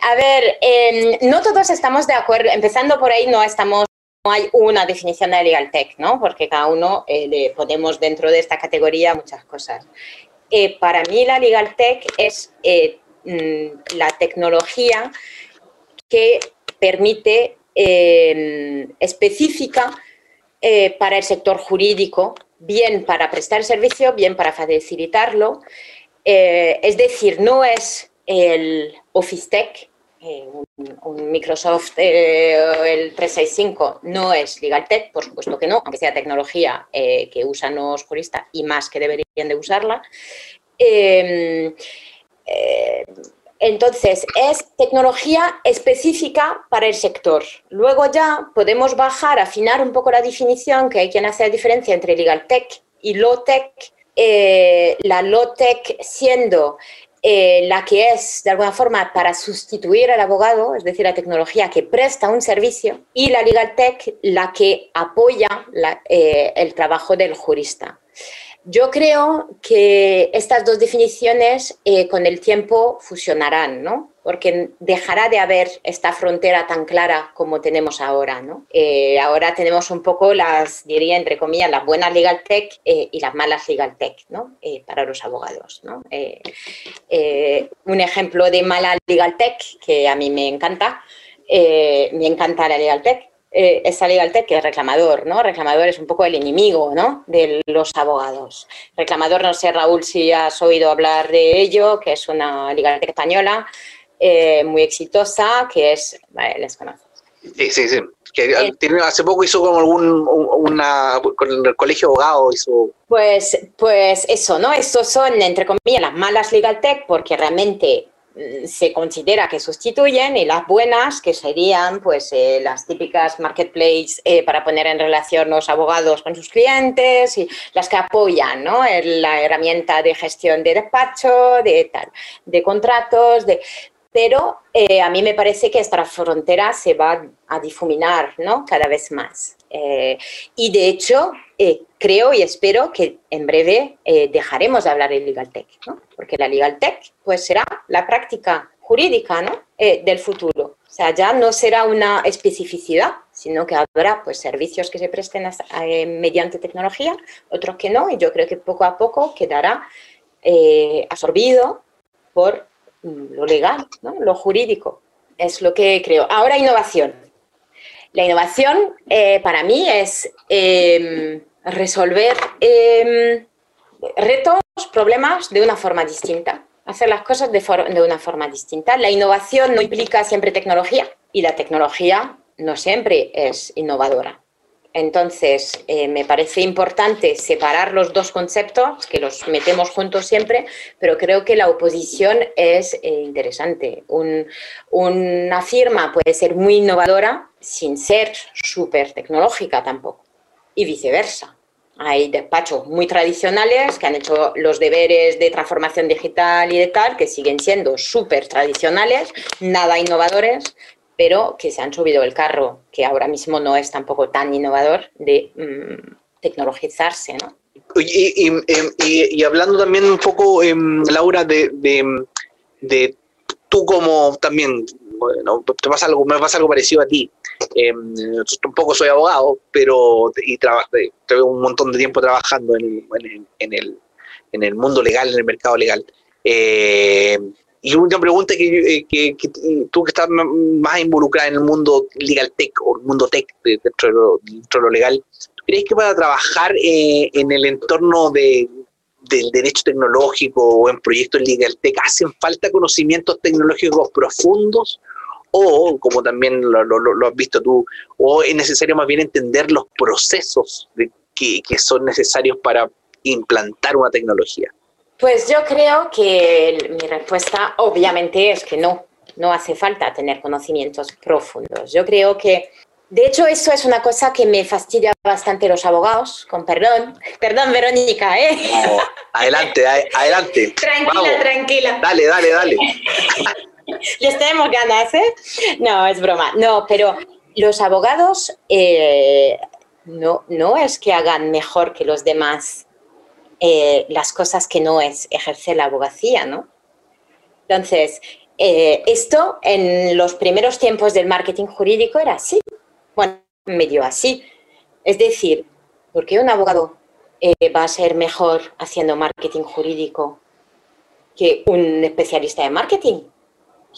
A ver, em, no todos estamos de acuerdo, empezando por ahí no estamos hay una definición de legal tech, ¿no? Porque cada uno eh, le ponemos dentro de esta categoría muchas cosas. Eh, para mí la legal tech es eh, mm, la tecnología que permite em, específica para el sector jurídico, bien para prestar servicio, bien para facilitarlo. es decir, no es el Office Tech, eh, un, Microsoft eh, el 365 no es Legal Tech, por supuesto que no, aunque sea tecnología eh, que usan los juristas y más que deberían de usarla. Em, entonces, es tecnología específica para el sector. Luego ya podemos bajar, afinar un poco la definición, que hay quien hace la diferencia entre Legal Tech y Low Tech. la Low Tech siendo eh, la que es, de alguna forma, para sustituir al abogado, es decir, la tecnología que presta un servicio, y la legal tech, la que apoya eh, el trabajo del jurista. Yo creo que estas dos definiciones eh, con el tiempo fusionarán, ¿no? porque dejará de haber esta frontera tan clara como tenemos ahora. ¿no? Eh, ahora tenemos un poco las, diría entre comillas, las buenas legal tech eh, y las malas legal tech ¿no? para los abogados. un ejemplo de mala legal tech que a mí me encanta, me encanta la legal tech, eh, esa legal tech que es reclamador, ¿no? Reclamador es un poco el enemigo, ¿no? De los abogados. Reclamador, no sé, Raúl, si has oído hablar de ello, que es una legal tech española eh, muy exitosa, que es, vale, les conoces. Sí, sí, sí. Que eh, hace poco hizo como algún, una, con el colegio abogado hizo... Pues, pues eso, ¿no? Estos son, entre comillas, las malas legal tech porque realmente se considera que sustituyen y las buenas que serían pues eh, las típicas marketplace eh, para poner en relación los abogados con sus clientes y las que apoyan ¿no? la herramienta de gestión de despacho de tal de contratos de pero eh, a mí me parece que esta frontera se va a difuminar ¿no? cada vez más. Eh, y de hecho, eh, creo y espero que en breve dejaremos de hablar de Legal Tech, ¿no? porque la Legal Tech pues, será la práctica jurídica ¿no? del futuro. O sea, ya no será una especificidad, sino que habrá pues, servicios que se presten mediante tecnología, otros que no, y yo creo que poco a poco quedará absorbido por lo legal, lo jurídico. Es lo que creo. Ahora, innovación. La innovación eh, para mí es em, resolver em, retos, problemas de una forma distinta, hacer las cosas de, una forma distinta. La innovación no implica siempre tecnología y la tecnología no siempre es innovadora. Entonces, eh, me parece importante separar los dos conceptos, que los metemos juntos siempre, pero creo que la oposición es eh, interesante. una firma puede ser muy innovadora sin ser súper tecnológica tampoco, y viceversa. Hay despachos muy tradicionales que han hecho los deberes de transformación digital y de tal, que siguen siendo súper tradicionales, nada innovadores, pero que se han subido el carro, que ahora mismo no es tampoco tan innovador de mm, tecnologizarse, ¿no? Y, hablando también un poco, em, Laura, de, de, tú como también, bueno, te pasa algo, me pasa algo parecido a ti. Eh, tampoco soy abogado, pero y tengo un montón de tiempo trabajando en, en, el, en el mundo legal, en el mercado legal. Eh, y una pregunta que, que, tú que estás más involucrada en el mundo legal tech o el mundo tech dentro de lo, legal, ¿crees que para trabajar eh, en el entorno de, del derecho tecnológico o en proyectos legal tech hacen falta conocimientos tecnológicos profundos? O, como también lo, lo, has visto tú, o es necesario más bien entender los procesos de, que, que son necesarios para implantar una tecnología. Pues yo creo que mi respuesta obviamente es que no, no hace falta tener conocimientos profundos. Yo creo que, de hecho, eso es una cosa que me fastidia bastante los abogados, con perdón. Perdón, Verónica, ¿eh? adelante, adelante. Tranquila, tranquila. Dale, dale, dale. Les tenemos ganas, ¿eh? No, es broma. No, pero los abogados eh, no, no es que hagan mejor que los demás eh, las cosas que no es ejercer la abogacía, ¿no? Entonces, eh, esto en los primeros tiempos del marketing jurídico era así, bueno, medio así. Es decir, ¿por qué un abogado va a ser mejor haciendo marketing jurídico que un especialista de marketing?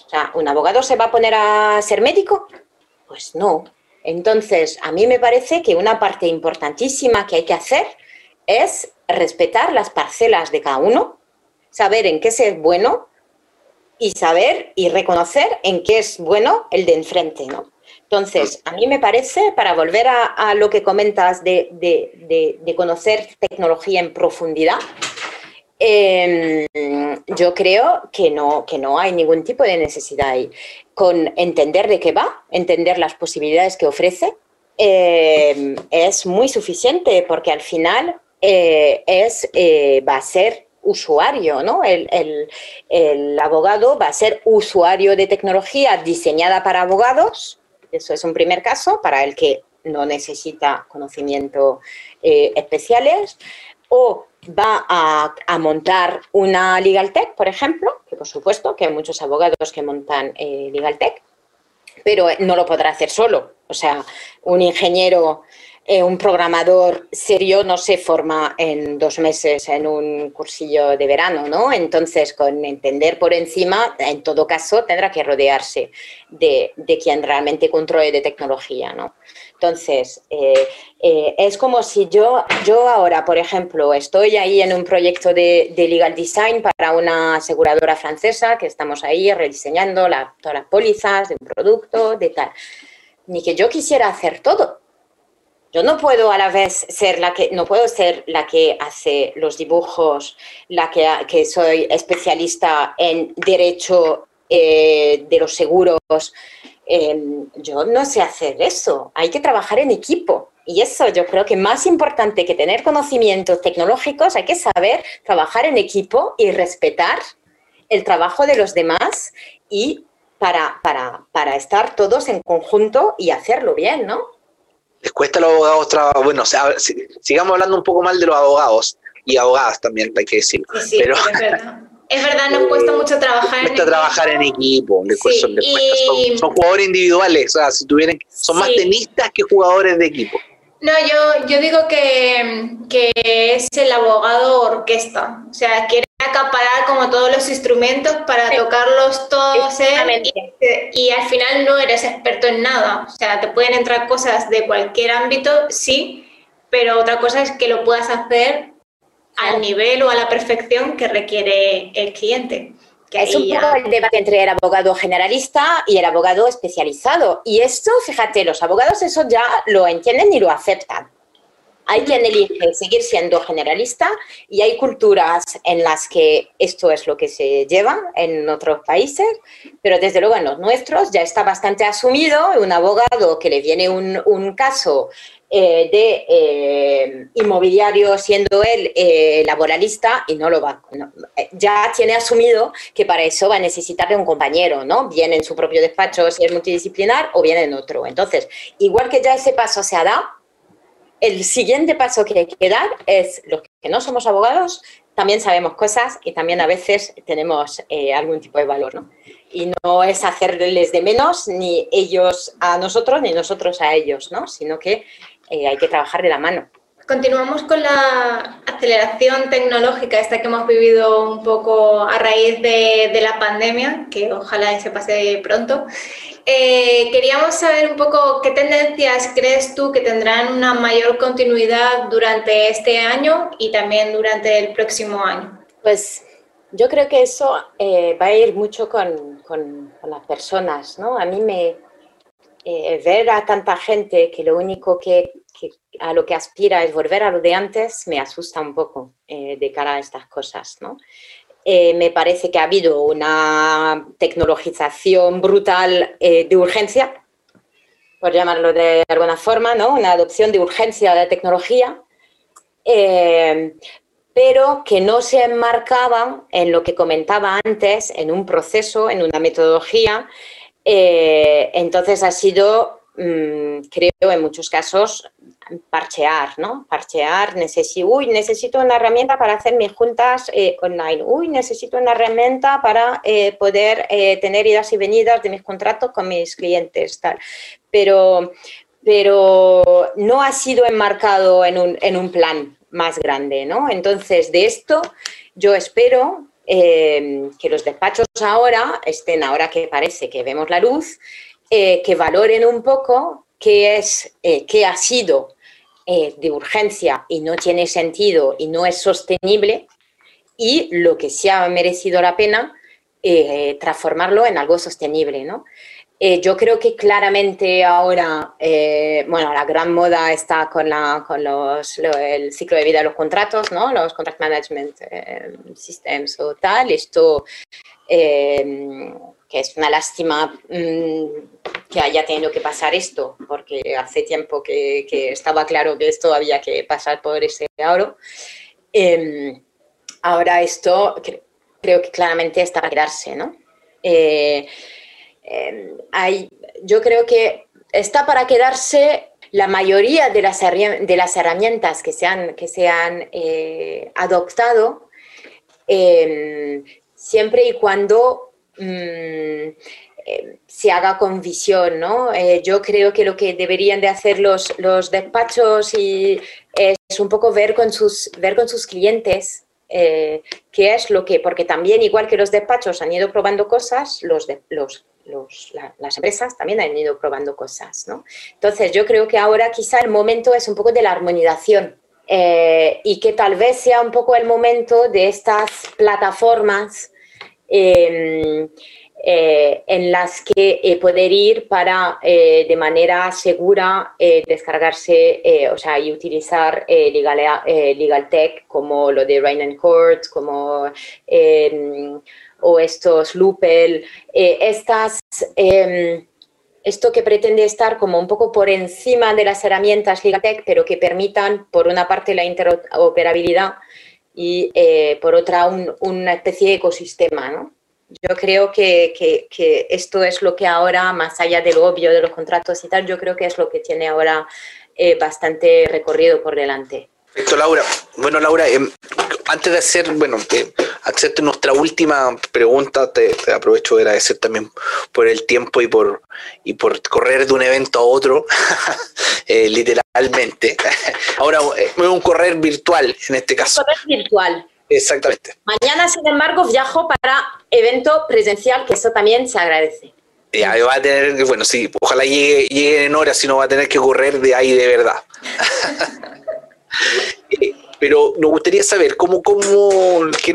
O sea, ¿un abogado se va a poner a ser médico? Pues no. Entonces, a mí me parece que una parte importantísima que hay que hacer es respetar las parcelas de cada uno, saber en qué es bueno y saber y reconocer en qué es bueno el de enfrente, ¿no? Entonces, a mí me parece, para volver a, lo que comentas de, conocer tecnología en profundidad, em, yo creo que no, que no hay ningún tipo de necesidad ahí. Con entender de qué va, entender las posibilidades que ofrece, em, es muy suficiente porque al final eh, es, eh, va a ser usuario, ¿no? El, abogado va a ser usuario de tecnología diseñada para abogados, eso es un primer caso, para el que no necesita conocimientos eh, especiales, o va a, montar una legal tech, por ejemplo, que por supuesto que hay muchos abogados que montan legal tech, pero no lo podrá hacer solo. O sea, un ingeniero eh, un programador serio no se forma en dos meses en un cursillo de verano, ¿no? Entonces, con entender por encima, en todo caso, tendrá que rodearse de, quien realmente controle de tecnología, ¿no? Entonces, eh, eh, es como si yo, yo ahora, por ejemplo, estoy ahí en un proyecto de, legal design para una aseguradora francesa que estamos ahí rediseñando todas las pólizas de un producto, de tal. Ni que yo quisiera hacer todo yo no puedo a la vez ser la que, no puedo ser la que hace los dibujos, la que, que soy especialista en derecho eh, de los seguros. Em, yo no sé hacer eso. Hay que trabajar en equipo. Y eso yo creo que más importante que tener conocimientos tecnológicos, hay que saber trabajar en equipo y respetar el trabajo de los demás y para, para, para estar todos en conjunto y hacerlo bien, ¿no? Les cuesta a los abogados trabajar. Bueno, sigamos hablando un poco mal de los abogados y abogadas también, hay que decirlo. Sí, Pero, es verdad. Es verdad, nos cuesta mucho trabajar cuesta en trabajar equipo. en equipo, son, jugadores individuales, o sea, si tuvieran, son más tenistas que jugadores de equipo. No, yo, yo digo que, que, es el abogado orquesta, o sea, quiere acaparar como todos los instrumentos para tocarlos todos él y, y, al final no eres experto en nada, o sea, te pueden entrar cosas de cualquier ámbito, sí, pero otra cosa es que lo puedas hacer al nivel o a la perfección que requiere el cliente es un poco el debate entre el abogado generalista y el abogado especializado. Y esto, fíjate, los abogados eso ya lo entienden y lo aceptan. Hay quien elige seguir siendo generalista y hay culturas en las que esto es lo que se lleva en otros países, pero desde luego en los nuestros ya está bastante asumido. Un abogado que le viene un, caso eh, de eh, inmobiliario siendo él eh, laboralista y no lo va, ya tiene asumido que para eso va a necesitar de un compañero, ¿no? Bien en su propio despacho si es multidisciplinar o bien en otro. Entonces, igual que ya ese paso se ha dado, el siguiente paso que hay que dar es los que no somos abogados, también sabemos cosas y también a veces tenemos algún tipo de valor, ¿no? Y no es hacerles de menos ni ellos a nosotros ni nosotros a ellos, ¿no? Sino que eh, hay que trabajar de la mano. Continuamos con la aceleración tecnológica, esta que hemos vivido un poco a raíz de, la pandemia, que ojalá se pase pronto. Eh, queríamos saber un poco qué tendencias crees tú que tendrán una mayor continuidad durante este año y también durante el próximo año. Pues yo creo que eso eh, va a ir mucho con, con, con, las personas, ¿no? A mí me, eh, ver a tanta gente que lo único que, a lo que aspira es volver a lo de antes me asusta un poco eh, de cara a estas cosas, ¿no? Eh, me parece que ha habido una tecnologización brutal de urgencia, por llamarlo de alguna forma, ¿no? Una adopción de urgencia de la tecnología, pero que no se enmarcaban en lo que comentaba antes, en un proceso, en una metodología eh, entonces ha sido, mm, creo, en muchos casos, parchear, ¿no? Parchear, necesito, uy, necesito una herramienta para hacer mis juntas eh, online, uy, necesito una herramienta para eh, poder tener idas y venidas de mis contratos con mis clientes, tal. Pero, pero no ha sido enmarcado en un, en un plan más grande, ¿no? Entonces, de esto yo espero que los despachos ahora estén, ahora que parece que vemos la luz, eh, que valoren un poco qué es, eh, qué ha sido eh, de urgencia y no tiene sentido y no es sostenible y lo que sí ha merecido la pena transformarlo en algo sostenible, ¿no? Eh, yo creo que claramente ahora, eh, bueno, la gran moda está con, la, con los, el ciclo de vida de los contratos, ¿no? Los contract management eh, systems o tal. Esto, que es una lástima mm, que haya tenido que pasar esto, porque hace tiempo que, que, estaba claro que esto había que pasar por ese oro. Em, ahora esto creo que claramente está para quedarse, ¿no? Em, hay, yo creo que está para quedarse la mayoría de las, de las herramientas que se han, que se han eh, adoptado, em, siempre y cuando mm, em, se haga con visión. ¿no? Eh, yo creo que lo que deberían de hacer los, los despachos y es un poco ver con sus, ver con sus clientes eh, qué es lo que, porque también igual que los despachos han ido probando cosas, los, los las empresas también han ido probando cosas, ¿no? Entonces, yo creo que ahora quizá el momento es un poco de la armonización eh, y que tal vez sea un poco el momento de estas plataformas eh, en las que eh, poder ir para de manera segura descargarse o sea, y utilizar legal, legal Tech como lo de Rain and Court, como em, o estos Loopel, eh, estas, em, esto que pretende estar como un poco por encima de las herramientas Ligatech, pero que permitan, por una parte, la interoperabilidad y, eh, por otra, una especie de ecosistema, ¿no? Yo creo que, que, esto es lo que ahora, más allá de lo obvio de los contratos y tal, yo creo que es lo que tiene ahora eh, bastante recorrido por delante. Perfecto, Laura. Bueno, Laura, em, antes de hacer, bueno, eh, hacerte nuestra última pregunta, te, aprovecho de agradecer también por el tiempo y por, y por correr de un evento a otro, eh, literalmente. Ahora, es un correr virtual en este caso. Correr virtual. Exactamente. Mañana, sin embargo, viajo para evento presencial, que eso también se agradece. Ya, va a tener, bueno, sí, ojalá llegue, llegue en horas, si no va a tener que correr de ahí de verdad. Pero nos gustaría saber cómo, cómo que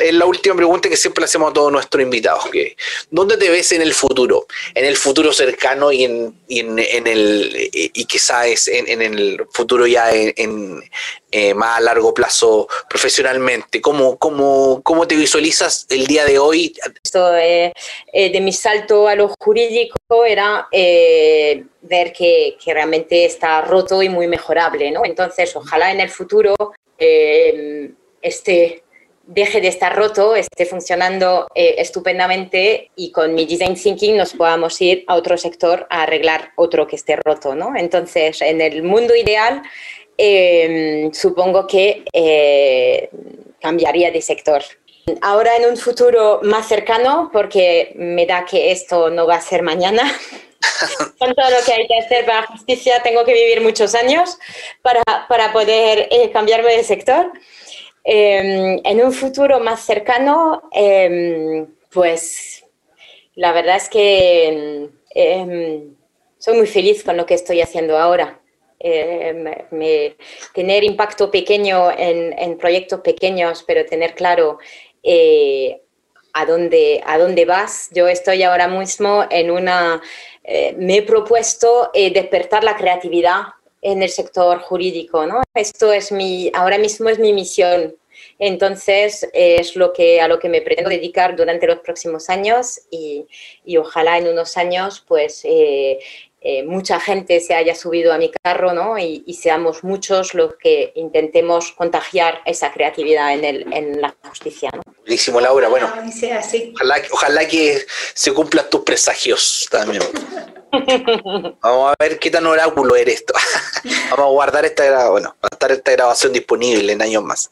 es la última pregunta que siempre hacemos a todos nuestros invitados, que ¿dónde te ves en el futuro? En el futuro cercano y en, y en, el y quizás en, en, el futuro ya en, eh, más a largo plazo profesionalmente. ¿Cómo, cómo, cómo te visualizas el día de hoy? Esto eh, eh, de mi salto a lo jurídico era ver que, que, realmente está roto y muy mejorable, ¿no? Entonces, ojalá en el futuro eh, este deje de estar roto, esté funcionando eh, estupendamente y con mi design thinking nos podamos ir a otro sector a arreglar otro que esté roto, ¿no? Entonces, en el mundo ideal, em, supongo que eh, cambiaría de sector. Ahora en un futuro más cercano, porque me da que esto no va a ser mañana, con todo lo que hay que hacer para justicia, tengo que vivir muchos años para, para poder eh, cambiarme de sector. Em, en un futuro más cercano, em, pues la verdad es que soy muy feliz con lo que estoy haciendo ahora. Me, tener impacto pequeño en, proyectos pequeños, pero tener claro eh, a dónde, a dónde vas. Yo estoy ahora mismo en una, eh, me he propuesto eh, despertar la creatividad en el sector jurídico, ¿no? Esto es mi, ahora mismo es mi misión. Entonces, es lo que, a lo que me pretendo dedicar durante los próximos años y, ojalá en unos años, pues, eh, mucha gente se haya subido a mi carro ¿no? y, seamos muchos los que intentemos contagiar esa creatividad en, el, en la justicia. ¿no? Buenísimo, Laura. Bueno, ojalá, ojalá que se cumplan tus presagios también. Vamos a ver qué tan oráculo eres esto. Vamos a guardar esta, bueno, va a estar esta grabación disponible en años más.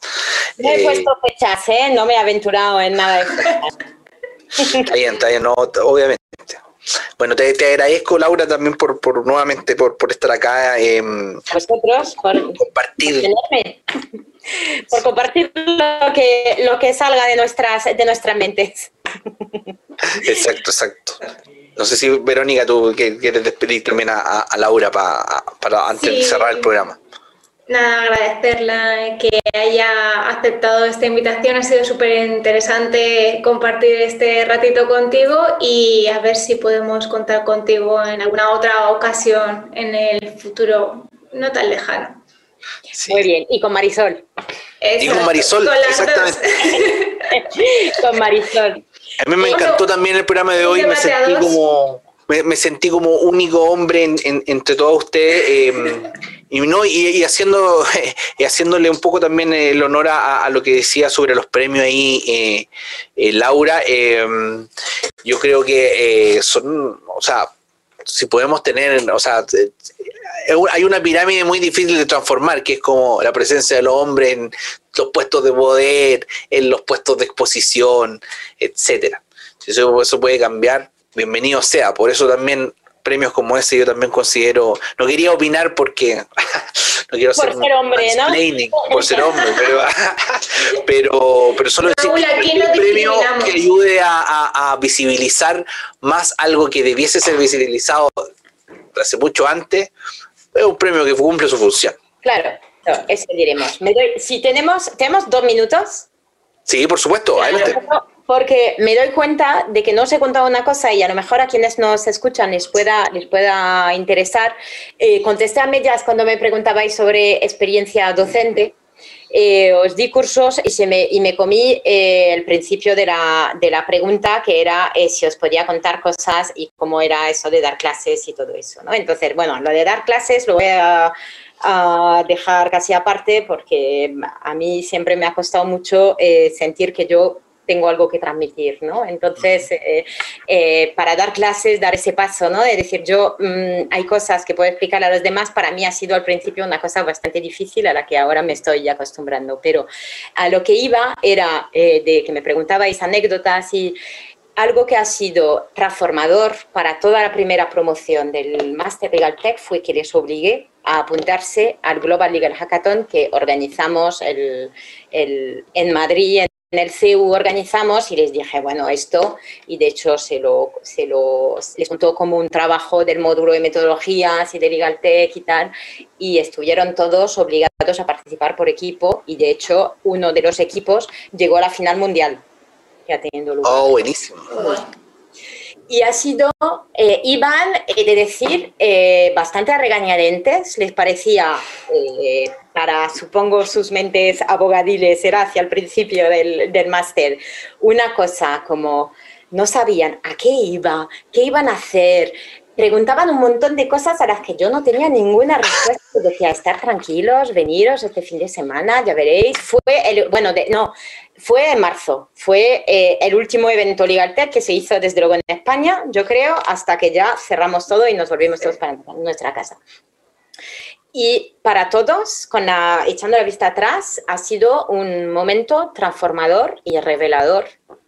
No he puesto fechas, ¿eh? No me he aventurado en nada de Está bien, está bien, no, obviamente. Bueno, te, agradezco, Laura, también por, por nuevamente por, por estar acá. Eh, Vosotros, por compartir. Por compartir lo que, lo que salga de nuestras, de nuestras mentes. Exacto, exacto. No sé si, Verónica, tú quieres despedir también a, Laura para antes de cerrar el programa. Nada, agradecerla que haya aceptado esta invitación. Ha sido súper interesante compartir este ratito contigo y a ver si podemos contar contigo en alguna otra ocasión en el futuro no tan lejano. Muy bien, y con Marisol. y con Marisol, exactamente. con Marisol. A mí me encantó también el programa de hoy, me sentí como me, sentí como único hombre entre todos ustedes. Em, y, no, y, haciendo, y haciéndole un poco también el honor a, lo que decía sobre los premios ahí, eh, eh, Laura, em, yo creo que eh, son, o sea, si podemos tener, o sea, hay una pirámide muy difícil de transformar, que es como la presencia de los hombres en los puestos de poder, en los puestos de exposición, etcétera. Eso, eso puede cambiar, bienvenido sea. Por eso también premios como ese yo también considero, no quería opinar porque no quiero por ser hombre, ¿no? por ser hombre, pero, pero, solo decir que un premio que ayude a, visibilizar más algo que debiese ser visibilizado hace mucho antes, es un premio que cumple su función. Claro, eso diremos. si tenemos, tenemos dos minutos. Sí, por supuesto, adelante porque me doy cuenta de que no os he contado una cosa y a lo mejor a quienes nos escuchan les pueda, les pueda interesar. Eh, contesté a medias cuando me preguntabais sobre experiencia docente. Eh, os di cursos y, se me, y me comí eh, el principio de la, de la pregunta que era si os podía contar cosas y cómo era eso de dar clases y todo eso. ¿no? Entonces, bueno, lo de dar clases lo voy a, a dejar casi aparte porque a mí siempre me ha costado mucho sentir que yo tengo algo que transmitir, ¿no? Entonces, eh, eh, para dar clases, dar ese paso, ¿no? De decir, yo mm, hay cosas que puedo explicar a los demás, para mí ha sido al principio una cosa bastante difícil a la que ahora me estoy acostumbrando, pero a lo que iba era eh, de que me preguntabais anécdotas y algo que ha sido transformador para toda la primera promoción del Master Legal Tech fue que les obligué a apuntarse al Global Legal Hackathon que organizamos el, en Madrid, en el CEU organizamos y les dije, bueno, esto, y de hecho se lo, se lo les contó como un trabajo del módulo de metodologías y de Legal Tech y tal, y estuvieron todos obligados a participar por equipo, y de hecho uno de los equipos llegó a la final mundial, ya teniendo lugar. Oh, buenísimo y ha sido, eh, iban, he de decir, eh, bastante regañadentes, les parecía, eh, para supongo sus mentes abogadiles, era hacia el principio del, del máster, una cosa como no sabían a qué iba, qué iban a hacer, preguntaban un montón de cosas a las que yo no tenía ninguna respuesta. Decía, estar tranquilos, veniros este fin de semana, ya veréis. Fue el, bueno, no, fue en marzo, fue eh, el último evento Tech que se hizo desde luego en España, yo creo, hasta que ya cerramos todo y nos volvimos todos para nuestra casa. Y para todos, con la, echando la vista atrás, ha sido un momento transformador y revelador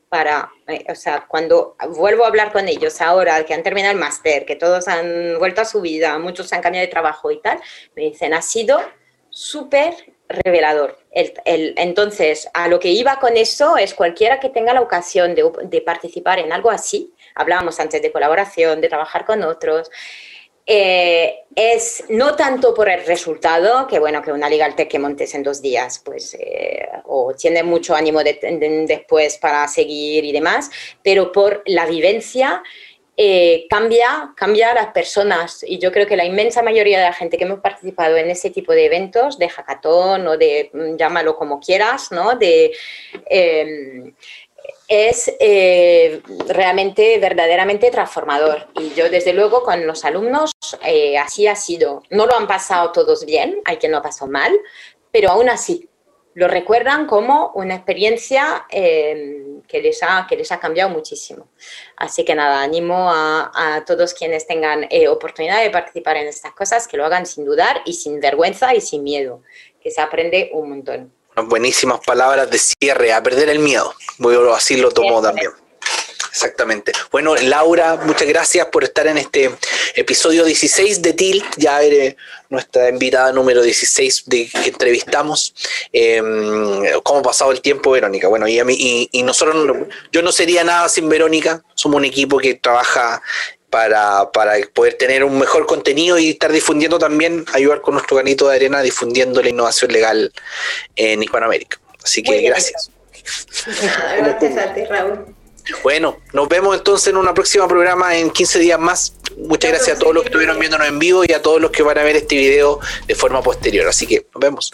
para, eh, o sea, cuando vuelvo a hablar con ellos ahora, que han terminado el máster, que todos han vuelto a su vida, muchos han cambiado de trabajo y tal, me dicen, ha sido súper revelador. El, entonces, a lo que iba con eso es cualquiera que tenga la ocasión de, de participar en algo así, hablábamos antes de colaboración, de trabajar con otros, eh, es no tanto por el resultado, que bueno, que una legal tech que montes en dos días, pues, eh, o tiene mucho ánimo después para seguir y demás, pero por la vivencia. Eh, cambia, cambia a las personas y yo creo que la inmensa mayoría de la gente que hemos participado en ese tipo de eventos, de hackathon o de mm, llámalo como quieras, ¿no? de es eh, realmente, verdaderamente transformador. Y yo, desde luego, con los alumnos, eh, así ha sido. No lo han pasado todos bien, hay quien lo pasó mal, pero aún así lo recuerdan como una experiencia eh, que, les ha, que les ha cambiado muchísimo. Así que nada, animo a, a todos quienes tengan oportunidad de participar en estas cosas, que lo hagan sin dudar y sin vergüenza y sin miedo, que se aprende un montón buenísimas palabras de cierre, a perder el miedo. Así lo tomo también. Exactamente. Bueno, Laura, muchas gracias por estar en este episodio 16 de Tilt. Ya eres nuestra invitada número 16 de que entrevistamos. Em, ¿Cómo ha pasado el tiempo, Verónica? Bueno, y, a mí, y nosotros, yo no sería nada sin Verónica. Somos un equipo que trabaja para, para, poder tener un mejor contenido y estar difundiendo también, ayudar con nuestro granito de arena difundiendo la innovación legal en Hispanoamérica. Así que gracias. Gracias a ti, Raúl. Bueno, nos vemos entonces en un próximo programa en 15 días más. Muchas gracias a todos los que estuvieron viéndonos en vivo y a todos los que van a ver este video de forma posterior. Así que nos vemos.